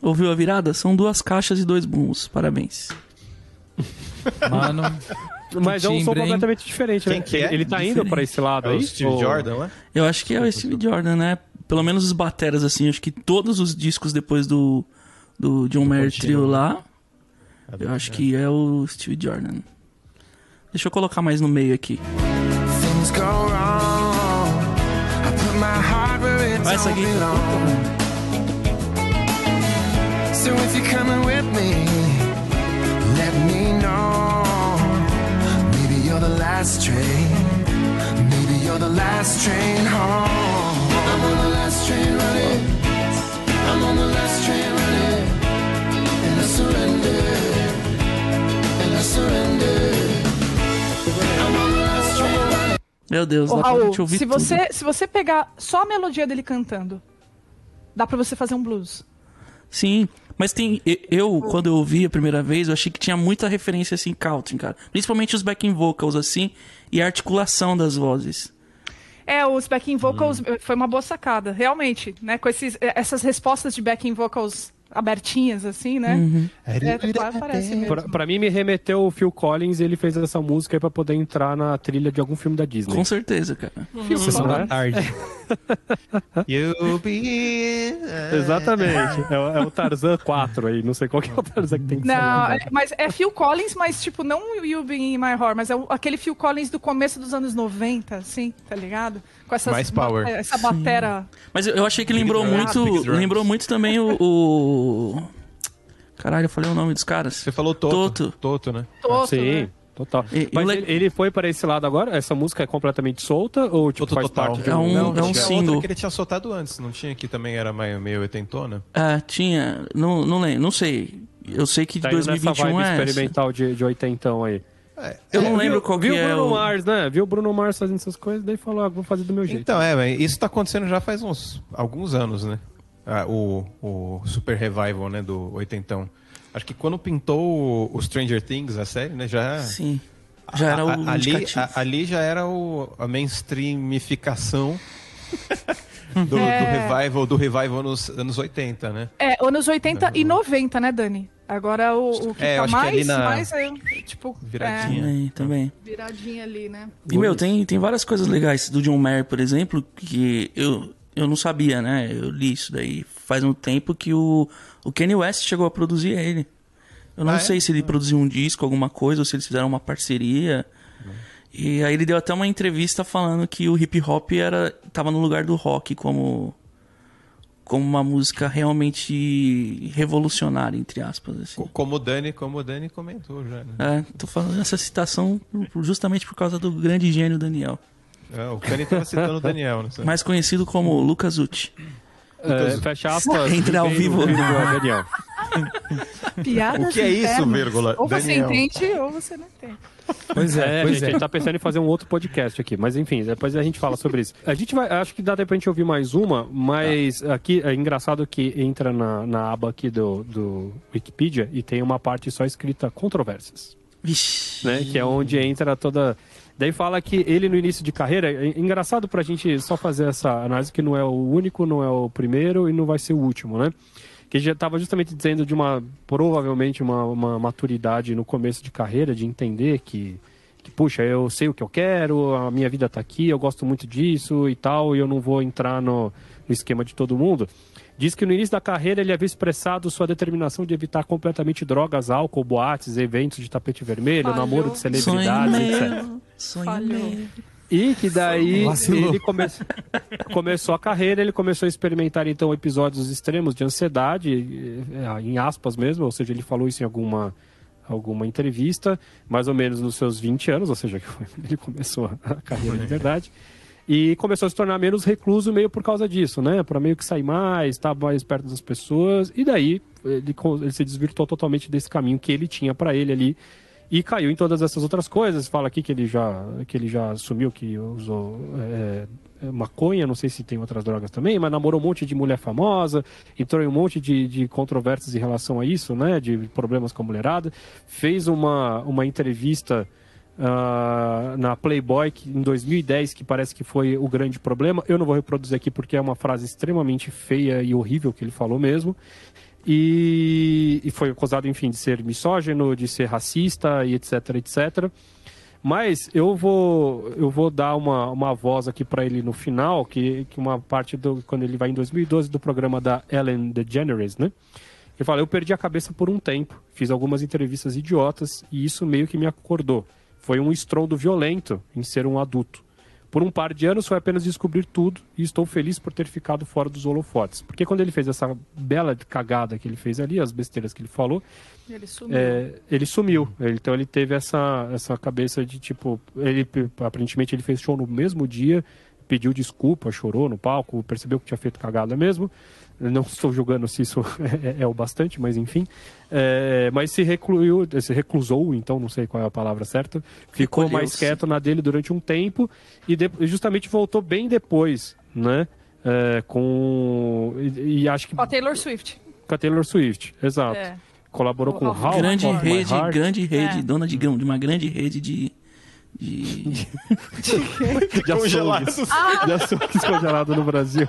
Ouviu a virada? São duas caixas e dois bumbos. Parabéns. Mano, Mas é um som timbre, hein? completamente diferente, né? Quem que é? Ele, tá indo Diferente. pra esse lado É aí? o Steve ou- Jordan lá? Eu acho que é o Steve Jordan, né? Pelo menos os bateras, assim. Acho que todos os discos depois do, do John Mayer Trio lá, eu acho que é o Steve Jordan. Deixa eu colocar mais no meio aqui. things go wrong. I put my heart where it Ah, essa aqui. So if you're coming with me, let me know. Maybe you're the last train. Maybe you're the last train home. I'm on the last train running. I'm on the last train running. And I surrender. And I surrender. I'm on the last train. Meu Deus, Ô, Raul, ouvir se tudo. se você pegar só a melodia dele cantando, dá pra você fazer um blues. Sim, mas tem. Eu, quando eu ouvi a primeira vez, eu achei que tinha muita referência assim, country, cara. Principalmente os backing vocals, assim, e a articulação das vozes. É, os backing vocals Hum. eh, foi uma boa sacada, realmente, né? Com esses, eh, essas respostas de backing vocals abertinhas, assim, né? Uhum. É, parece mesmo. Pra, pra mim, me remeteu o Phil Collins e ele fez essa música aí pra poder entrar na trilha de algum filme da Disney. Com certeza, cara. Sessão Né? da tarde. You'll be... Exatamente. É, o- é o Tarzan 4 aí. Não sei qual que é o Tarzan que tem que Não, é- mas é Phil Collins, mas tipo, não o You Be In My Heart, mas é aquele Phil Collins do começo dos anos 90, assim, tá ligado? Com essas Mais power. ba- essa batera. Mas eu, achei que lembrou drums, muito. big drums. Lembrou muito também o. o- Caralho, eu falei o nome dos caras. Você falou Toto. Toto. Toto, né? Toto, Sim, né? total. E- Mas ele, ele foi para esse lado agora? Essa música é completamente solta ou tipo, Toto faz Total. parte de É um- Não, é um single. que ele tinha soltado antes, não tinha? Que também era meio, meio oitentona? Ah, tinha. Não, não lembro, não sei. Eu sei que de Tá indo nessa 2021 vibe é. essa. experimental de, de oitentão aí. Eu não lembro viu, qual que viu é o Bruno o. Mars, né? Viu o Bruno Mars fazendo essas coisas, daí falou, ah, vou fazer do meu jeito. Então, é, mas isso tá acontecendo já faz uns alguns anos, né? Ah, o, o Super Revival, né, do oitentão. Acho que quando pintou o, o Stranger Things, a série, né, já... Sim. Já era o a- a- ali, a- ali já era o, a mainstreamificação do, É. do revival, do revival nos anos 80, né? É, anos 80 e 90, né, Dani? Agora o, o que É, eu tá que mais, ali na- mais é, tipo, Viradinha. Também, também. é, viradinha ali, né? E, meu, tem, tem várias coisas legais do John Mayer, por exemplo, que eu, eu não sabia, né? Eu li isso daí faz um tempo que o, o Kanye West chegou a produzir ele. Eu não Ah, é? sei se ele produziu um disco, alguma coisa, ou se eles fizeram uma parceria. E aí ele deu até uma entrevista falando que o hip hop era tava no lugar do rock como como uma música realmente revolucionária entre aspas assim. Co- Como o Dani, como o Dani comentou já, né? É, tô falando essa citação justamente por causa do grande gênio Daniel, É, o Dani tava citando o Daniel, né? mais conhecido como Lucas Uti. É, fecha aspas. Entra ao vivo. Daniel. Piadas O que é isso, vírgula, Ou você Daniel? entende ou você não entende. Pois é, É, pois gente, é. a gente tá pensando em fazer um outro podcast aqui, mas enfim, depois a gente fala sobre isso. A gente vai, acho que dá tempo pra gente ouvir mais uma, mas aqui é engraçado que entra na, na aba aqui do, do Wikipedia e tem uma parte só escrita controvérsias, Vixe. né? Que é onde entra toda. Daí fala que ele no início de carreira, é engraçado pra gente só fazer essa análise que não é o único, não é o primeiro e não vai ser o último, né? Que já estava justamente dizendo de uma, provavelmente, uma, uma maturidade no começo de carreira, de entender que, que, puxa, eu sei o que eu quero, a minha vida tá aqui, eu gosto muito disso e tal, e eu não vou entrar no, no esquema de todo mundo. Diz que no início da carreira ele havia expressado sua determinação de evitar completamente drogas, álcool, boates, eventos de tapete vermelho, Falhou. namoro de Sonho celebridades, etc. meu, sonho Falhou. meu. E que daí ele come... começou a carreira, ele começou a experimentar então episódios extremos de ansiedade, eh, em aspas mesmo, ou seja, ele falou isso em alguma alguma entrevista, mais ou menos nos seus 20 anos, ou seja, que ele começou a carreira de verdade. E começou a se tornar menos recluso meio por causa disso, né? Para meio que sair mais, estar mais perto das pessoas. E daí ele, ele se desvirtuou totalmente desse caminho que ele tinha para ele ali e caiu em todas essas outras coisas. Fala aqui que ele já, que ele já assumiu que usou é, é, maconha, não sei se tem outras drogas também, mas namorou um monte de mulher famosa, entrou em um monte de, de controvérsias em relação a isso, né? De problemas com a mulherada. Fez uma, uma entrevista ah, na Playboy que, em 2010, que parece que foi o grande problema. Eu não vou reproduzir aqui porque é uma frase extremamente feia e horrível que ele falou mesmo. E, e foi acusado, enfim, de ser misógino, de ser racista e etc, etc. Mas eu vou, eu vou dar uma, uma voz aqui para ele no final, que, que uma parte do quando ele vai em 2012 do programa da Ellen DeGeneres, né? Ele fala: "Eu perdi a cabeça por um tempo, fiz algumas entrevistas idiotas e isso meio que me acordou. Foi um estrondo violento em ser um adulto. Por um par de anos foi apenas descobrir tudo e estou feliz por ter ficado fora dos holofotes. Porque quando ele fez essa bela cagada que ele fez ali, as besteiras que ele falou, Ele sumiu. é, ele sumiu. Então ele teve essa, essa cabeça de tipo. Ele aparentemente ele fez show no mesmo dia, pediu desculpa, chorou no palco, percebeu que tinha feito cagada mesmo. Não estou julgando se isso é, é o bastante, mas enfim. É, mas se recluiu, se reclusou, então não sei qual é a palavra certa. Ficou mais quieto na dele durante um tempo e de- justamente voltou bem depois, né? É, com e, e acho que Com a Taylor Swift. com a Taylor Swift, exato. É. Colaborou com o. How grande rede, grande rede, É. dona de, de uma grande rede de. De... de Congelados. açougues. De açougues congelados no Brasil.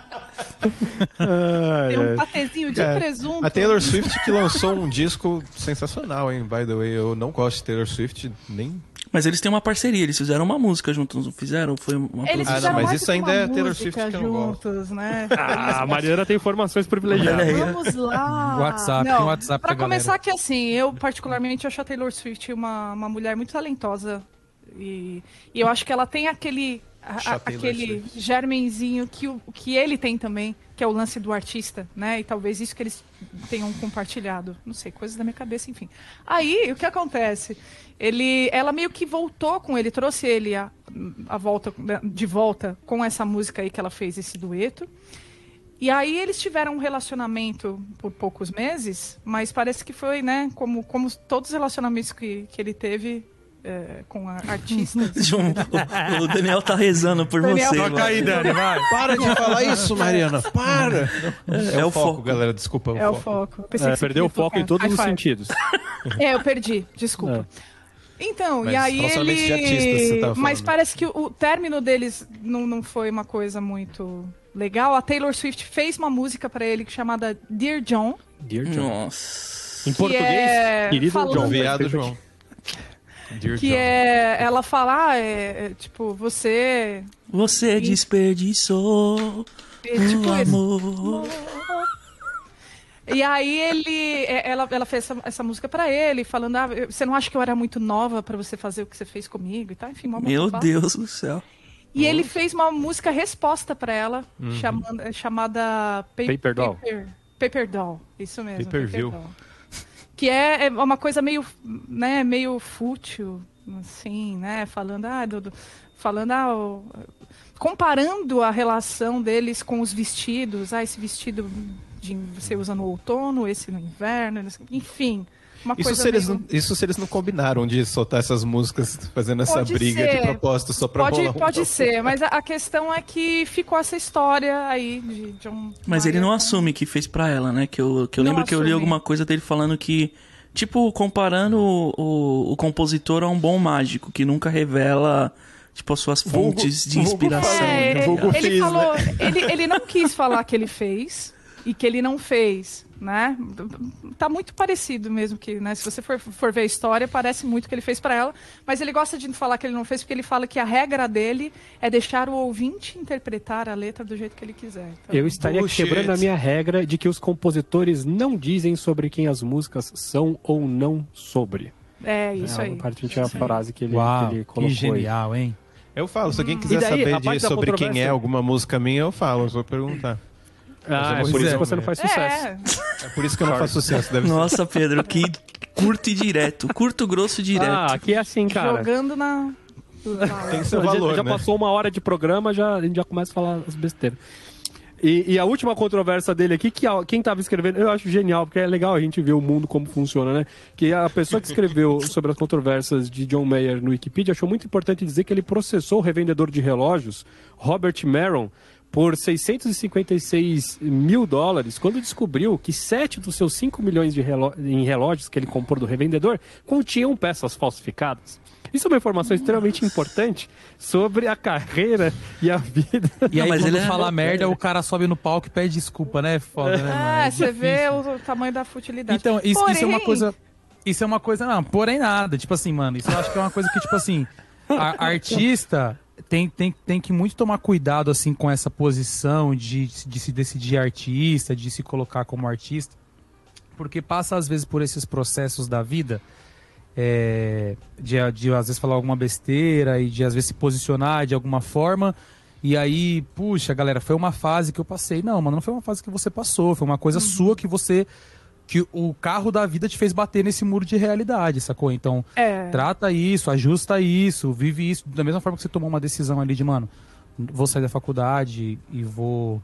Ai, Tem um patezinho de É, presunto. A Taylor Swift que lançou um disco sensacional, hein? By the way, eu não gosto de Taylor Swift, nem. Mas eles têm uma parceria, eles fizeram uma música juntos, não fizeram? Foi uma Eles Ah, não, mas mais isso ainda uma é Taylor Swift que eu não juntos, né? Ah, a Mariana tem informações privilegiadas. Vamos lá. WhatsApp, tem WhatsApp Pra pra começar galera. que assim, eu particularmente acho a Taylor Swift uma, uma mulher muito talentosa. E, e eu acho que ela tem aquele, a- aquele germenzinho que, o, que ele tem também, que é o lance do artista, né? E talvez isso que eles tenham compartilhado. Não sei, coisas da minha cabeça, enfim. Aí, o que acontece? Ele, ela meio que voltou com ele, trouxe ele a, a volta, de volta com essa música aí que ela fez, esse dueto. E aí eles tiveram um relacionamento por poucos meses, mas parece que foi, né, como, como todos os relacionamentos que, que ele teve é, com artistas. João, o, o Daniel tá rezando por Daniel, você. toca mano. aí, Dani, vai. Para de falar isso, Mariana! Para! É, o foco, foco. galera, desculpa. É o foco. É, que você perdeu o foco em tocar. todos High os five. sentidos. É, eu perdi, desculpa. Então, Mas e aí ele. de artistas, você tava Mas parece que o, término deles não, não foi uma coisa muito legal. A Taylor Swift fez uma música pra ele chamada Dear John. Dear John. Nossa. Em português, é querido falando- John. Viado João. Dear Que John. é. Ela fala, ah, é, é, tipo, você. Você desperdiçou é, tipo, o amor. E aí ele, é, ela, ela fez essa, essa música pra ele, falando, ah, você não acha que eu era muito nova pra você fazer o que você fez comigo e tal, enfim, uma Meu. Deus do céu. E ele fez uma música resposta pra ela, Uhum. chamando- chamada Pa- Paper Doll. Paper, Paper Doll, isso mesmo. Pay per Paper view. Doll. Que é, é uma coisa meio, né, meio fútil, assim, né, falando, ah, do, do- falando, ah, o- comparando a relação deles com os vestidos, ah, esse vestido de, você usa no outono, esse no inverno, enfim, uma Isso coisa se, eles meio- não, isso se eles não combinaram de soltar essas músicas fazendo essa Pode briga de ser. propósito só pra Pode, rolar um pode ser, mas a, a questão é que ficou essa história aí de John Mas ele não assume que fez pra ela, né? Que eu, que eu Não lembro que eu li assume. alguma coisa dele falando que. Tipo, comparando o, o, o compositor a um bom mágico, que nunca revela, tipo, as suas Vulgo- fontes de vulgo inspiração. fala- É, né? Vulgo ele fiz, falou, ele, ele não quis falar que ele fez e que ele não fez, né? Tá muito parecido mesmo que, né? Se você for, for ver a história, parece muito que ele fez pra ela, mas ele gosta de falar que ele não fez porque ele fala que a regra dele é deixar o ouvinte interpretar a letra do jeito que ele quiser. Então, Eu estaria Bullshit. quebrando a minha regra de que os compositores não dizem sobre quem as músicas são ou não sobre. é isso é, aí. A parte tinha a frase que ele, Uau, que ele que colocou aí. genial, hein? Eu falo, se alguém Hum. quiser daí, saber de- sobre quem é alguma música minha, eu falo, eu vou perguntar. Ah, é Pois por é. isso que você não faz sucesso. É, É por isso que eu não faço sucesso, deve ser. Nossa, Pedro, que curto e direto. Curto, grosso e direto. Ah, aqui é assim, cara. jogando na. Tem seu Já- valor, já né? passou uma hora de programa, já, a gente já começa a falar as besteiras. E, e a última controvérsia dele aqui, que a- quem estava escrevendo, eu acho genial, porque é legal a gente ver o mundo como funciona, né? Que a pessoa que escreveu sobre as controvérsias de John Mayer no Wikipedia achou muito importante dizer que ele processou o revendedor de relógios, Robert Maron, por 656 mil dólares, quando descobriu que sete dos seus 5 milhões de reló- em relógios que ele comprou do revendedor continham peças falsificadas. Isso é uma informação extremamente importante sobre a carreira e a vida. E Não, aí, mas ele é- fala merda, o cara sobe no palco e pede desculpa, né? Foda, né, mano? É, você vê o, tamanho da futilidade. Então, isso, isso é uma Porém- coisa. Isso é uma coisa. Não, porém nada. Tipo assim, mano, isso eu acho que é uma coisa que, tipo assim, a artista tem, tem, tem que muito tomar cuidado, assim, com essa posição de, de se decidir artista, de se colocar como artista. Porque passa, às vezes, por esses processos da vida. é, de, de às vezes falar alguma besteira e de às vezes se posicionar de alguma forma. E aí, puxa, galera, foi uma fase que eu passei. Não, mano, não foi uma fase que você passou, foi uma coisa sua que você. Que o carro da vida te fez bater nesse muro de realidade, sacou? Então, É. trata isso, ajusta isso, vive isso. Da mesma forma que você tomou uma decisão ali de, mano, vou sair da faculdade e vou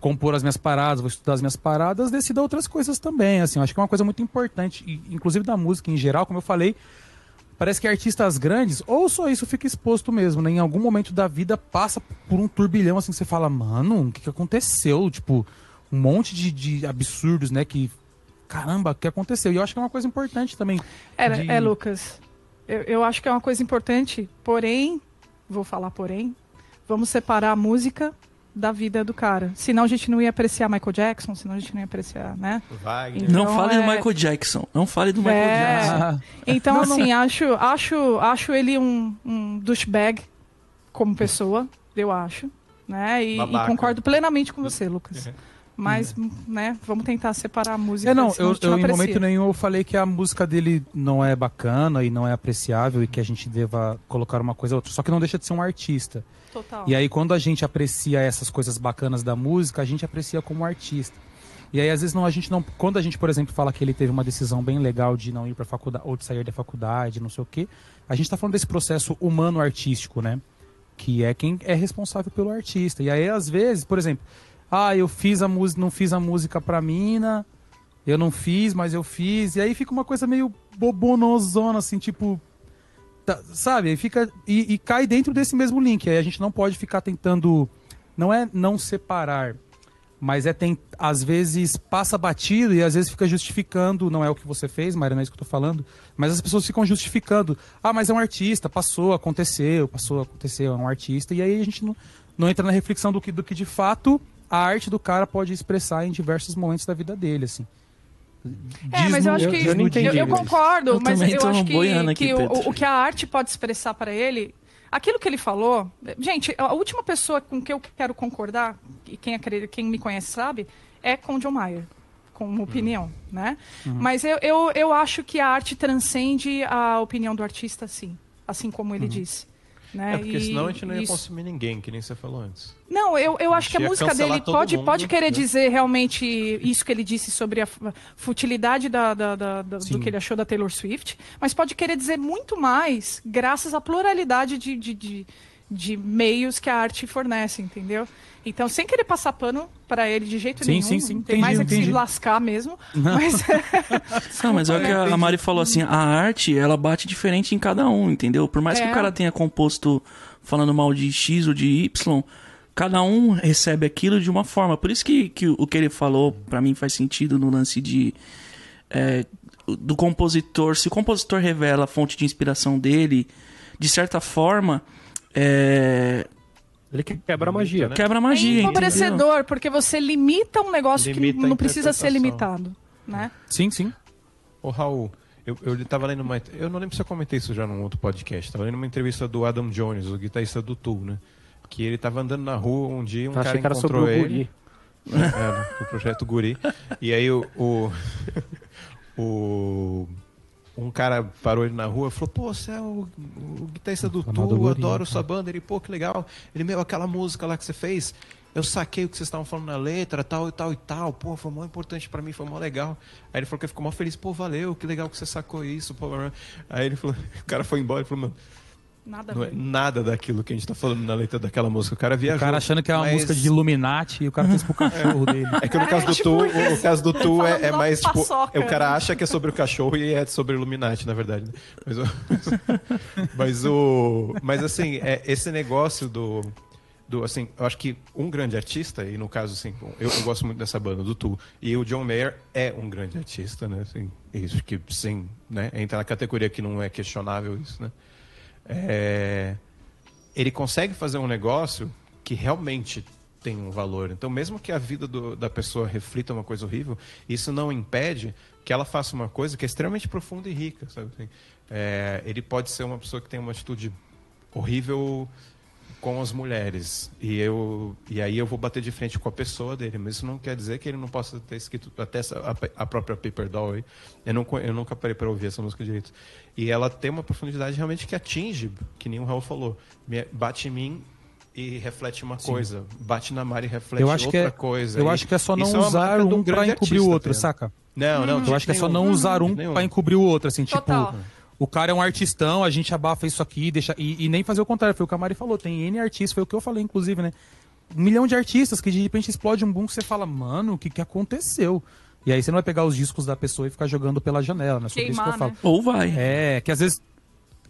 compor as minhas paradas, vou estudar as minhas paradas, decida outras coisas também, assim, eu acho que é uma coisa muito importante, inclusive da música em geral, como eu falei, parece que artistas grandes, ou só isso fica exposto mesmo, né? Em algum momento da vida passa por um turbilhão, assim, que você fala, mano, o que, que aconteceu? Tipo, um monte de, de absurdos, né? Que, caramba, o que aconteceu? E eu acho que é uma coisa importante também. É, de- é, Lucas. Eu, eu acho que é uma coisa importante, porém, vou falar porém, vamos separar a música da vida do cara. Senão a gente não ia apreciar Michael Jackson, senão a gente não ia apreciar, né? Wagner. Não Então, fale do é- Michael Jackson. Não fale do Michael É. Jackson. Então, Não, não. assim, acho, acho, acho ele um, um douchebag como pessoa, eu acho. Né? E, e concordo plenamente com você, Lucas. Mas, né, vamos tentar separar a música. É, não, eu, gente não eu em momento nenhum eu falei que a música dele não é bacana e não é apreciável e que a gente deva colocar uma coisa ou outra. Só que não deixa de ser um artista. Total. E aí, quando a gente aprecia essas coisas bacanas da música, a gente aprecia como artista. E aí, às vezes, não, a gente não. Quando a gente, por exemplo, fala que ele teve uma decisão bem legal de não ir pra faculdade, ou de sair da faculdade, não sei o quê, a gente tá falando desse processo humano-artístico, né? Que é quem é responsável pelo artista. E aí, às vezes, por exemplo, ah, eu fiz a música, não fiz a música pra mina, eu não fiz, mas eu fiz. E aí fica uma coisa meio bobonozona, assim, tipo. tá- sabe? Aí fica. E, e cai dentro desse mesmo link. Aí a gente não pode ficar tentando. Não é não separar, mas é tem, às vezes passa batido e às vezes fica justificando, não é o que você fez, Maria, não é isso que eu tô falando, mas as pessoas ficam justificando. Ah, mas é um artista, passou, aconteceu, passou, aconteceu, é um artista. E aí a gente não, não entra na reflexão do que, do que de fato a arte do cara pode expressar em diversos momentos da vida dele, assim. É, Diz mas eu acho que. eu não entendi eu, eu concordo, Eu mas eu acho que, aqui, que o, o que a arte pode expressar para ele. Aquilo que ele falou. Gente, a última pessoa com que eu quero concordar, e quem, acredita, quem me conhece sabe, é com John Mayer. Com uma opinião, né? Mas eu, eu, eu acho que a arte transcende a opinião do artista, sim. Assim como ele disse. Né? É porque E senão a gente não ia isso- consumir ninguém, que nem você falou antes. Não, eu, eu acho que a música dele pode, mundo, pode querer né? dizer realmente isso que ele disse sobre a fu- futilidade da, da- da- da- do que ele achou da Taylor Swift, mas pode querer dizer muito mais graças à pluralidade de, de, de, de meios que a arte fornece, entendeu? Então, sem querer passar pano para ele de jeito Sim, nenhum, sim, sim, tem entendi, mais é que se lascar mesmo, mas Não, mas é o que a a Mari falou assim, a arte, ela bate diferente em cada um, entendeu? Por mais que É. o cara tenha composto falando mal de X ou de Y, cada um recebe aquilo de uma forma. Por isso que, que o que ele falou, pra mim, faz sentido no lance de... é, do compositor, se o compositor revela a fonte de inspiração dele, de certa forma, é, Ele que quebra a magia. quebra a é magia, entendeu? empobrecedor, porque você limita um negócio Limita que a não precisa ser limitado, né? Sim, sim. Ô, Raul, eu, eu tava lendo uma. Eu não lembro se eu comentei isso já num outro podcast. Tava lendo uma entrevista do Adam Jones, o guitarrista do Tool, né? Que ele tava andando na rua um dia, um Achei cara que era sobre encontrou o ele. guri. É, o projeto Guri. E aí o, o, o- um cara parou ele na rua e falou, pô, você é o, o guitarrista do Tu, adoro né? sua banda. Ele, pô, que legal. Ele, meu, aquela música lá que você fez, eu saquei o que vocês estavam falando na letra, tal e tal e tal. Pô, foi mó importante pra mim, foi mó legal. Aí ele falou que ficou mó feliz, pô, valeu, que legal que você sacou isso. Pô. Aí ele falou, o cara foi embora e falou, mano, Nada não é nada daquilo que a gente tá falando na letra daquela música. O cara viajou. O cara achando que é uma mas- música de Illuminati e o cara fez pro cachorro dele. É que no caso do tipo Tu, isso. o, o caso do Tu é, é mais tipo. paçoca, o cara né? acha que é sobre o cachorro e é sobre o Illuminati, na verdade. né? Mas o. mas o. Mas assim, é, esse negócio do. Do, assim, eu acho que um grande artista, e no caso, assim, eu, eu gosto muito dessa banda, do Tu, e o John Mayer é um grande artista, né? Assim, isso que, sim, né? Entra na categoria que não é questionável isso, né? É, ele consegue fazer um negócio que realmente tem um valor. Então, mesmo que a vida do- da pessoa reflita uma coisa horrível, isso não impede que ela faça uma coisa que é extremamente profunda e rica, sabe? É, ele pode ser uma pessoa que tem uma atitude horrível com as mulheres. E eu e aí eu vou bater de frente com a pessoa dele. Mas isso não quer dizer que ele não possa ter escrito até essa, a, a própria Paper Doll. Aí. eu não eu nunca parei para ouvir essa música direito. E ela tem uma profundidade realmente que atinge que nem o Raul falou. Me- bate em mim e reflete uma coisa. Bate na Mari e reflete Eu acho outra que é, coisa. eu E acho que é só não é usar de um pra grande encobrir o outro, saca? não não Eu acho que é só nenhum. não usar um pra encobrir o outro, assim, tipo, Total. O cara é um artistão, a gente abafa isso aqui, deixa e, e nem fazer o contrário, foi o que a Mari falou, tem N artistas, foi o que eu falei inclusive, né? um milhão de artistas que de repente explode um boom que você fala, mano, o que, que aconteceu? E aí você não vai pegar os discos da pessoa e ficar jogando pela janela, né? Sobre isso que Queimar, eu falo. né? Ou vai. É, que às vezes.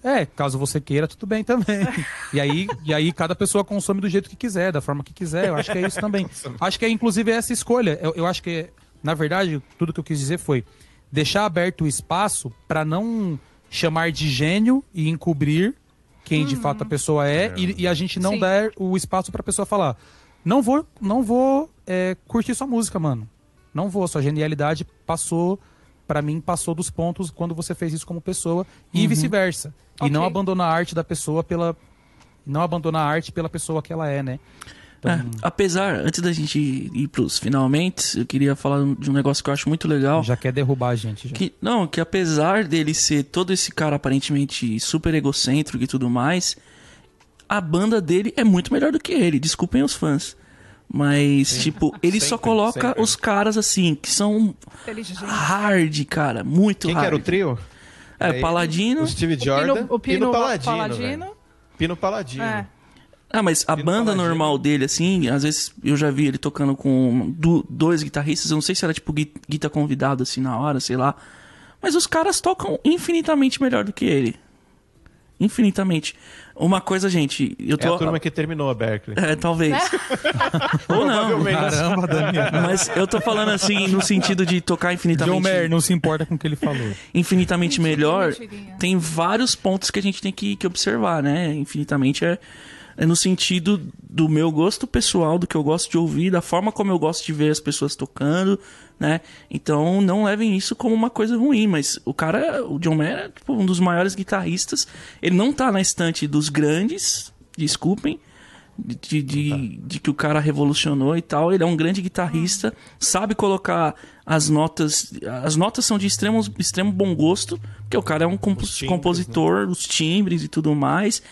É, caso você queira, tudo bem também. E aí, e aí cada pessoa consome do jeito que quiser, da forma que quiser. Eu acho que é isso também. Acho que é inclusive essa escolha. Eu, eu acho que, na verdade, tudo que eu quis dizer foi deixar aberto o espaço para não chamar de gênio e encobrir quem de fato a pessoa é, E, e a gente não Sim. dar o espaço pra pessoa falar. Não vou, não vou é, curtir sua música, mano. Não vou. Sua genialidade passou, pra mim, passou dos pontos quando você fez isso como pessoa e vice-versa. E Ok. não abandonar a arte da pessoa pela. Não abandonar a arte pela pessoa que ela é, né? Então, É, apesar, antes da gente ir pros finalmente, eu queria falar de um negócio que eu acho muito legal. já quer derrubar a gente. Já. Que, não, que apesar dele ser todo esse cara aparentemente super egocêntrico e tudo mais, a banda dele é muito melhor do que ele. Desculpem os fãs. Mas, tipo, ele só Sempre, coloca sempre. os caras assim, que são hard, cara. Muito Quem que hard. era o trio? É, Aí, Paladino. O Steve O Jordan. Pino, o Pino, Paladino. Paladino. velho. Pino Paladino. É. Ah, mas a banda normal dele, assim, às vezes eu já vi ele tocando com dois guitarristas, eu não sei se era tipo gui- guitarra convidado assim na hora, sei lá. Mas os caras tocam infinitamente melhor do que ele. Infinitamente. Uma coisa, gente, eu É tô. a turma que terminou a Berkeley. É, talvez. Ou não. Caramba, Daniel. Mas eu tô falando assim, no sentido de tocar John infinitamente, Mayer não se importa com o que ele falou. infinitamente melhor. Tem vários pontos que a gente tem que, que observar, né? Infinitamente é, é no sentido do meu gosto pessoal, do que eu gosto de ouvir, da forma como eu gosto de ver as pessoas tocando, né? Então não levem isso como uma coisa ruim, mas o cara, o John Mayer é tipo, um dos maiores guitarristas. Ele não tá na estante dos grandes, desculpem, de, de, de que o cara revolucionou e tal. Ele é um grande guitarrista, sabe colocar as notas. As notas são de extremo, extremo bom gosto, porque o cara é um compo- Os timbres, compositor, os timbres e tudo mais.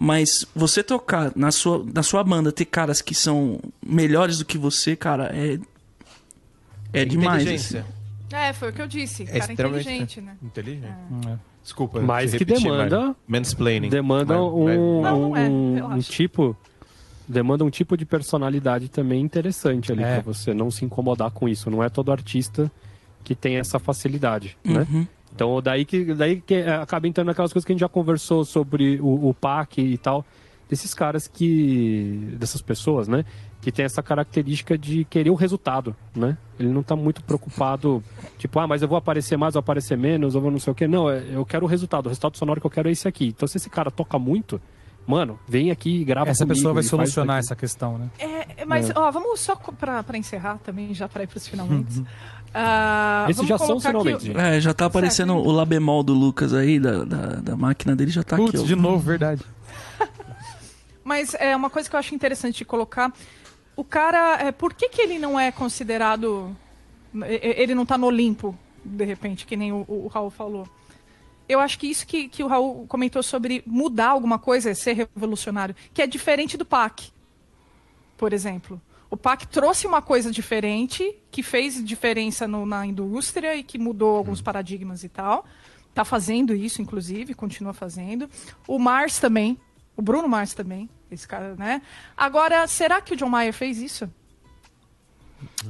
Mas você tocar na sua, na sua banda, ter caras que são melhores do que você, cara, é. É demais. Inteligência. assim. É, foi o que eu disse. É cara extremamente inteligente, né? Inteligente. É. Desculpa. Mas que repetir, demanda- mas Mansplaining. demanda um, Não, não é, um- relaxa. um tipo demanda um tipo de personalidade também interessante ali É. pra você não se incomodar com isso não é todo artista que tem essa facilidade né Uhum. Então daí que daí que acaba entrando naquelas coisas que a gente já conversou sobre o, o PAC e tal desses caras que dessas pessoas né que tem essa característica de querer o resultado, né? Ele não tá muito preocupado, tipo, ah, mas eu vou aparecer mais, ou aparecer menos, ou vou não sei o quê. Não, é- eu quero o resultado. O resultado sonoro que eu quero é esse aqui. Então, se esse cara toca muito, mano, vem aqui e grava Essa comigo pessoa vai solucionar essa questão, né? É, mas, É. ó, vamos só pra encerrar também, já pra ir pros finalmente. Ah, Esses já são colocar aqui finalmente, o- gente. É, já tá aparecendo o lá bemol do Lucas aí, da, da, da máquina dele, já tá aqui. Putz, ó. de novo, verdade. Mas é uma coisa que eu acho interessante de colocar. O cara, é, por que, que ele não é considerado. Ele não tá no Olimpo, de repente, que nem o, o Raul falou. Eu acho que isso que, que o Raul comentou sobre mudar alguma coisa, ser revolucionário, que é diferente do PAC, por exemplo. O PAC trouxe uma coisa diferente, que fez diferença no- na indústria e que mudou alguns paradigmas e tal. Tá fazendo isso, inclusive, continua fazendo. O Mars também, o Bruno Mars também, esse cara, né? Agora, será que o John Mayer fez isso?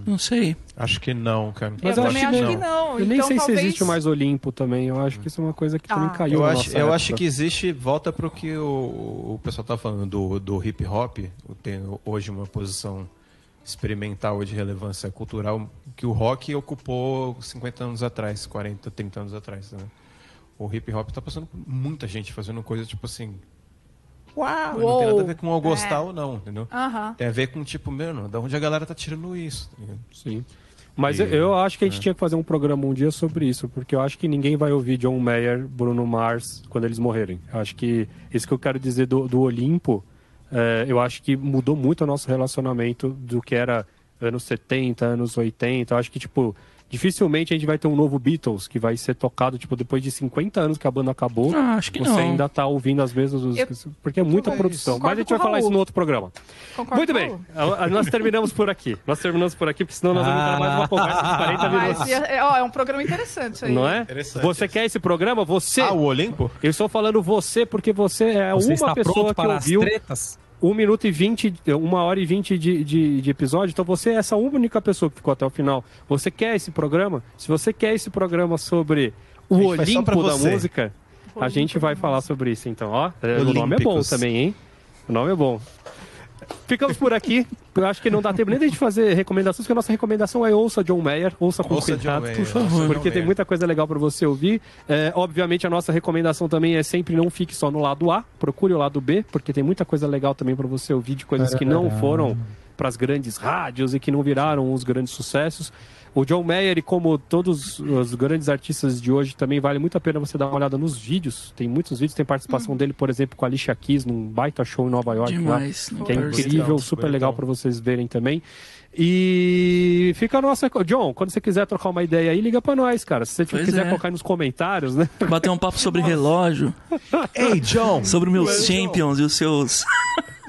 Não sei. Acho que não, cara. Mas eu eu também acho acho que que não. Eu nem Então, sei talvez... se existe mais Olimpo também. Eu acho que isso é uma coisa que também Ah. caiu Eu na acho, nossa eu acho que existe, volta para o que o, o pessoal tá falando do, do hip hop, tem hoje uma posição experimental e de relevância cultural que o rock ocupou 50 anos atrás, 40, 30 anos atrás. Né? O hip hop tá passando por muita gente fazendo coisa tipo assim. Uau! Não tem nada a ver com eu gostar É. ou não, entendeu? Aham. Tem a ver com tipo, mano, da onde a galera tá tirando isso? tá? Sim. Mas E- eu, acho que a gente tinha que fazer um programa um dia sobre isso, porque eu acho que ninguém vai ouvir John Mayer, Bruno Mars quando eles morrerem. Eu acho que isso que eu quero dizer do, do Olimpo, é, eu acho que mudou muito o nosso relacionamento do que era anos 70, anos 80. Eu acho que, tipo, dificilmente a gente vai ter um novo Beatles que vai ser tocado, tipo, depois de 50 anos que a banda acabou. Ah, acho que você não. ainda tá ouvindo as mesmas músicas, porque é muita Mas produção. Mas a gente vai falar isso no outro programa. Concordo Muito bem, nós terminamos por aqui. Nós terminamos por aqui, porque senão nós vamos entrar mais uma conversa de 40 minutos. Mas, é, ó, é um programa interessante isso aí. Não é? Interessante Você quer esse programa? Você. Ah, o Olimpo? Eu estou falando você porque você é Você uma está pessoa pronto que para ouviu. as tretas? 1 minuto e 20, uma hora e 20 de, de, de episódio. Então você é essa única pessoa que ficou até o final. Você quer esse programa? Se você quer esse programa sobre o Olimpo da música, a gente vai falar sobre isso então. Ó, é, o nome é bom também, hein? O nome é bom. Ficamos por aqui. Eu acho que não dá tempo nem de a gente fazer recomendações, porque a nossa recomendação é ouça John Mayer, ouça com Ouça cuidado, Mayer, por favor, porque tem muita coisa legal para você ouvir. É, obviamente, a nossa recomendação também é sempre não fique só no lado A, procure o lado B, porque tem muita coisa legal também para você ouvir de coisas que não foram para as grandes rádios e que não viraram os grandes sucessos. O John Mayer, como todos os grandes artistas de hoje, também vale muito a pena você dar uma olhada nos vídeos. Tem muitos vídeos, tem participação dele, por exemplo, com a Alicia Keys num baita show em Nova York. lá Demais. não que é incrível, super legal para vocês verem também. E fica a nossa. John, quando você quiser trocar uma ideia aí, liga para nós, cara. Se você Pois quiser é. colocar aí nos comentários, né? Bater um papo sobre relógio, Ei, John! sobre meus champions e os seus.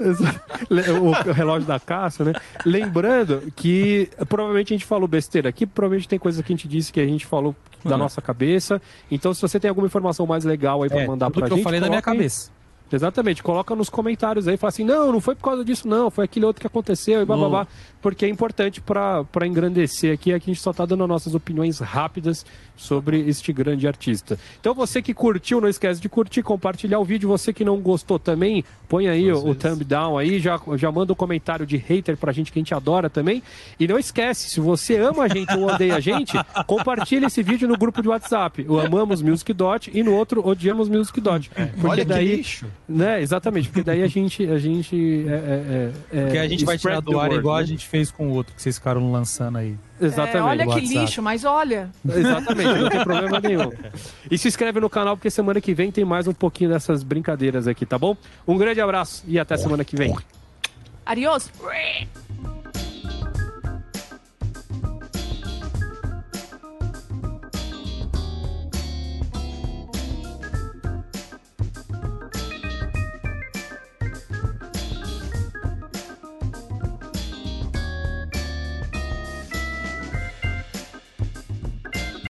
o relógio da caça, né? Lembrando que provavelmente a gente falou besteira aqui, provavelmente tem coisa que a gente disse que a gente falou da Uhum. nossa cabeça. Então, se você tem alguma informação mais legal aí para É, mandar tudo pra que gente, eu falei da minha cabeça. Exatamente, coloca nos comentários aí, fala assim, não, não foi por causa disso, não, foi aquele outro que aconteceu e blá blá blá, porque é importante para engrandecer aqui, aqui a gente só tá dando as nossas opiniões rápidas sobre este grande artista. Então você que curtiu, não esquece de curtir, compartilhar o vídeo, você que não gostou também, põe aí o, o thumb down aí, já, já manda um comentário de hater pra gente que a gente adora também, e não esquece, se você ama a gente ou odeia a gente, compartilha esse vídeo no grupo de WhatsApp, o Amamos Music Dot e no outro Odiamos Music Dot, porque Olha que daí... lixo! Né, exatamente, porque daí a gente. A gente é, é, é, Porque a gente vai tirar do ar igual a né? gente fez com o outro, que vocês ficaram lançando aí. É, Exatamente. olha que WhatsApp. lixo, mas olha. Exatamente, não tem problema nenhum. E se inscreve no canal, porque semana que vem tem mais um pouquinho dessas brincadeiras aqui, tá bom? Um grande abraço e até semana que vem. Adiós.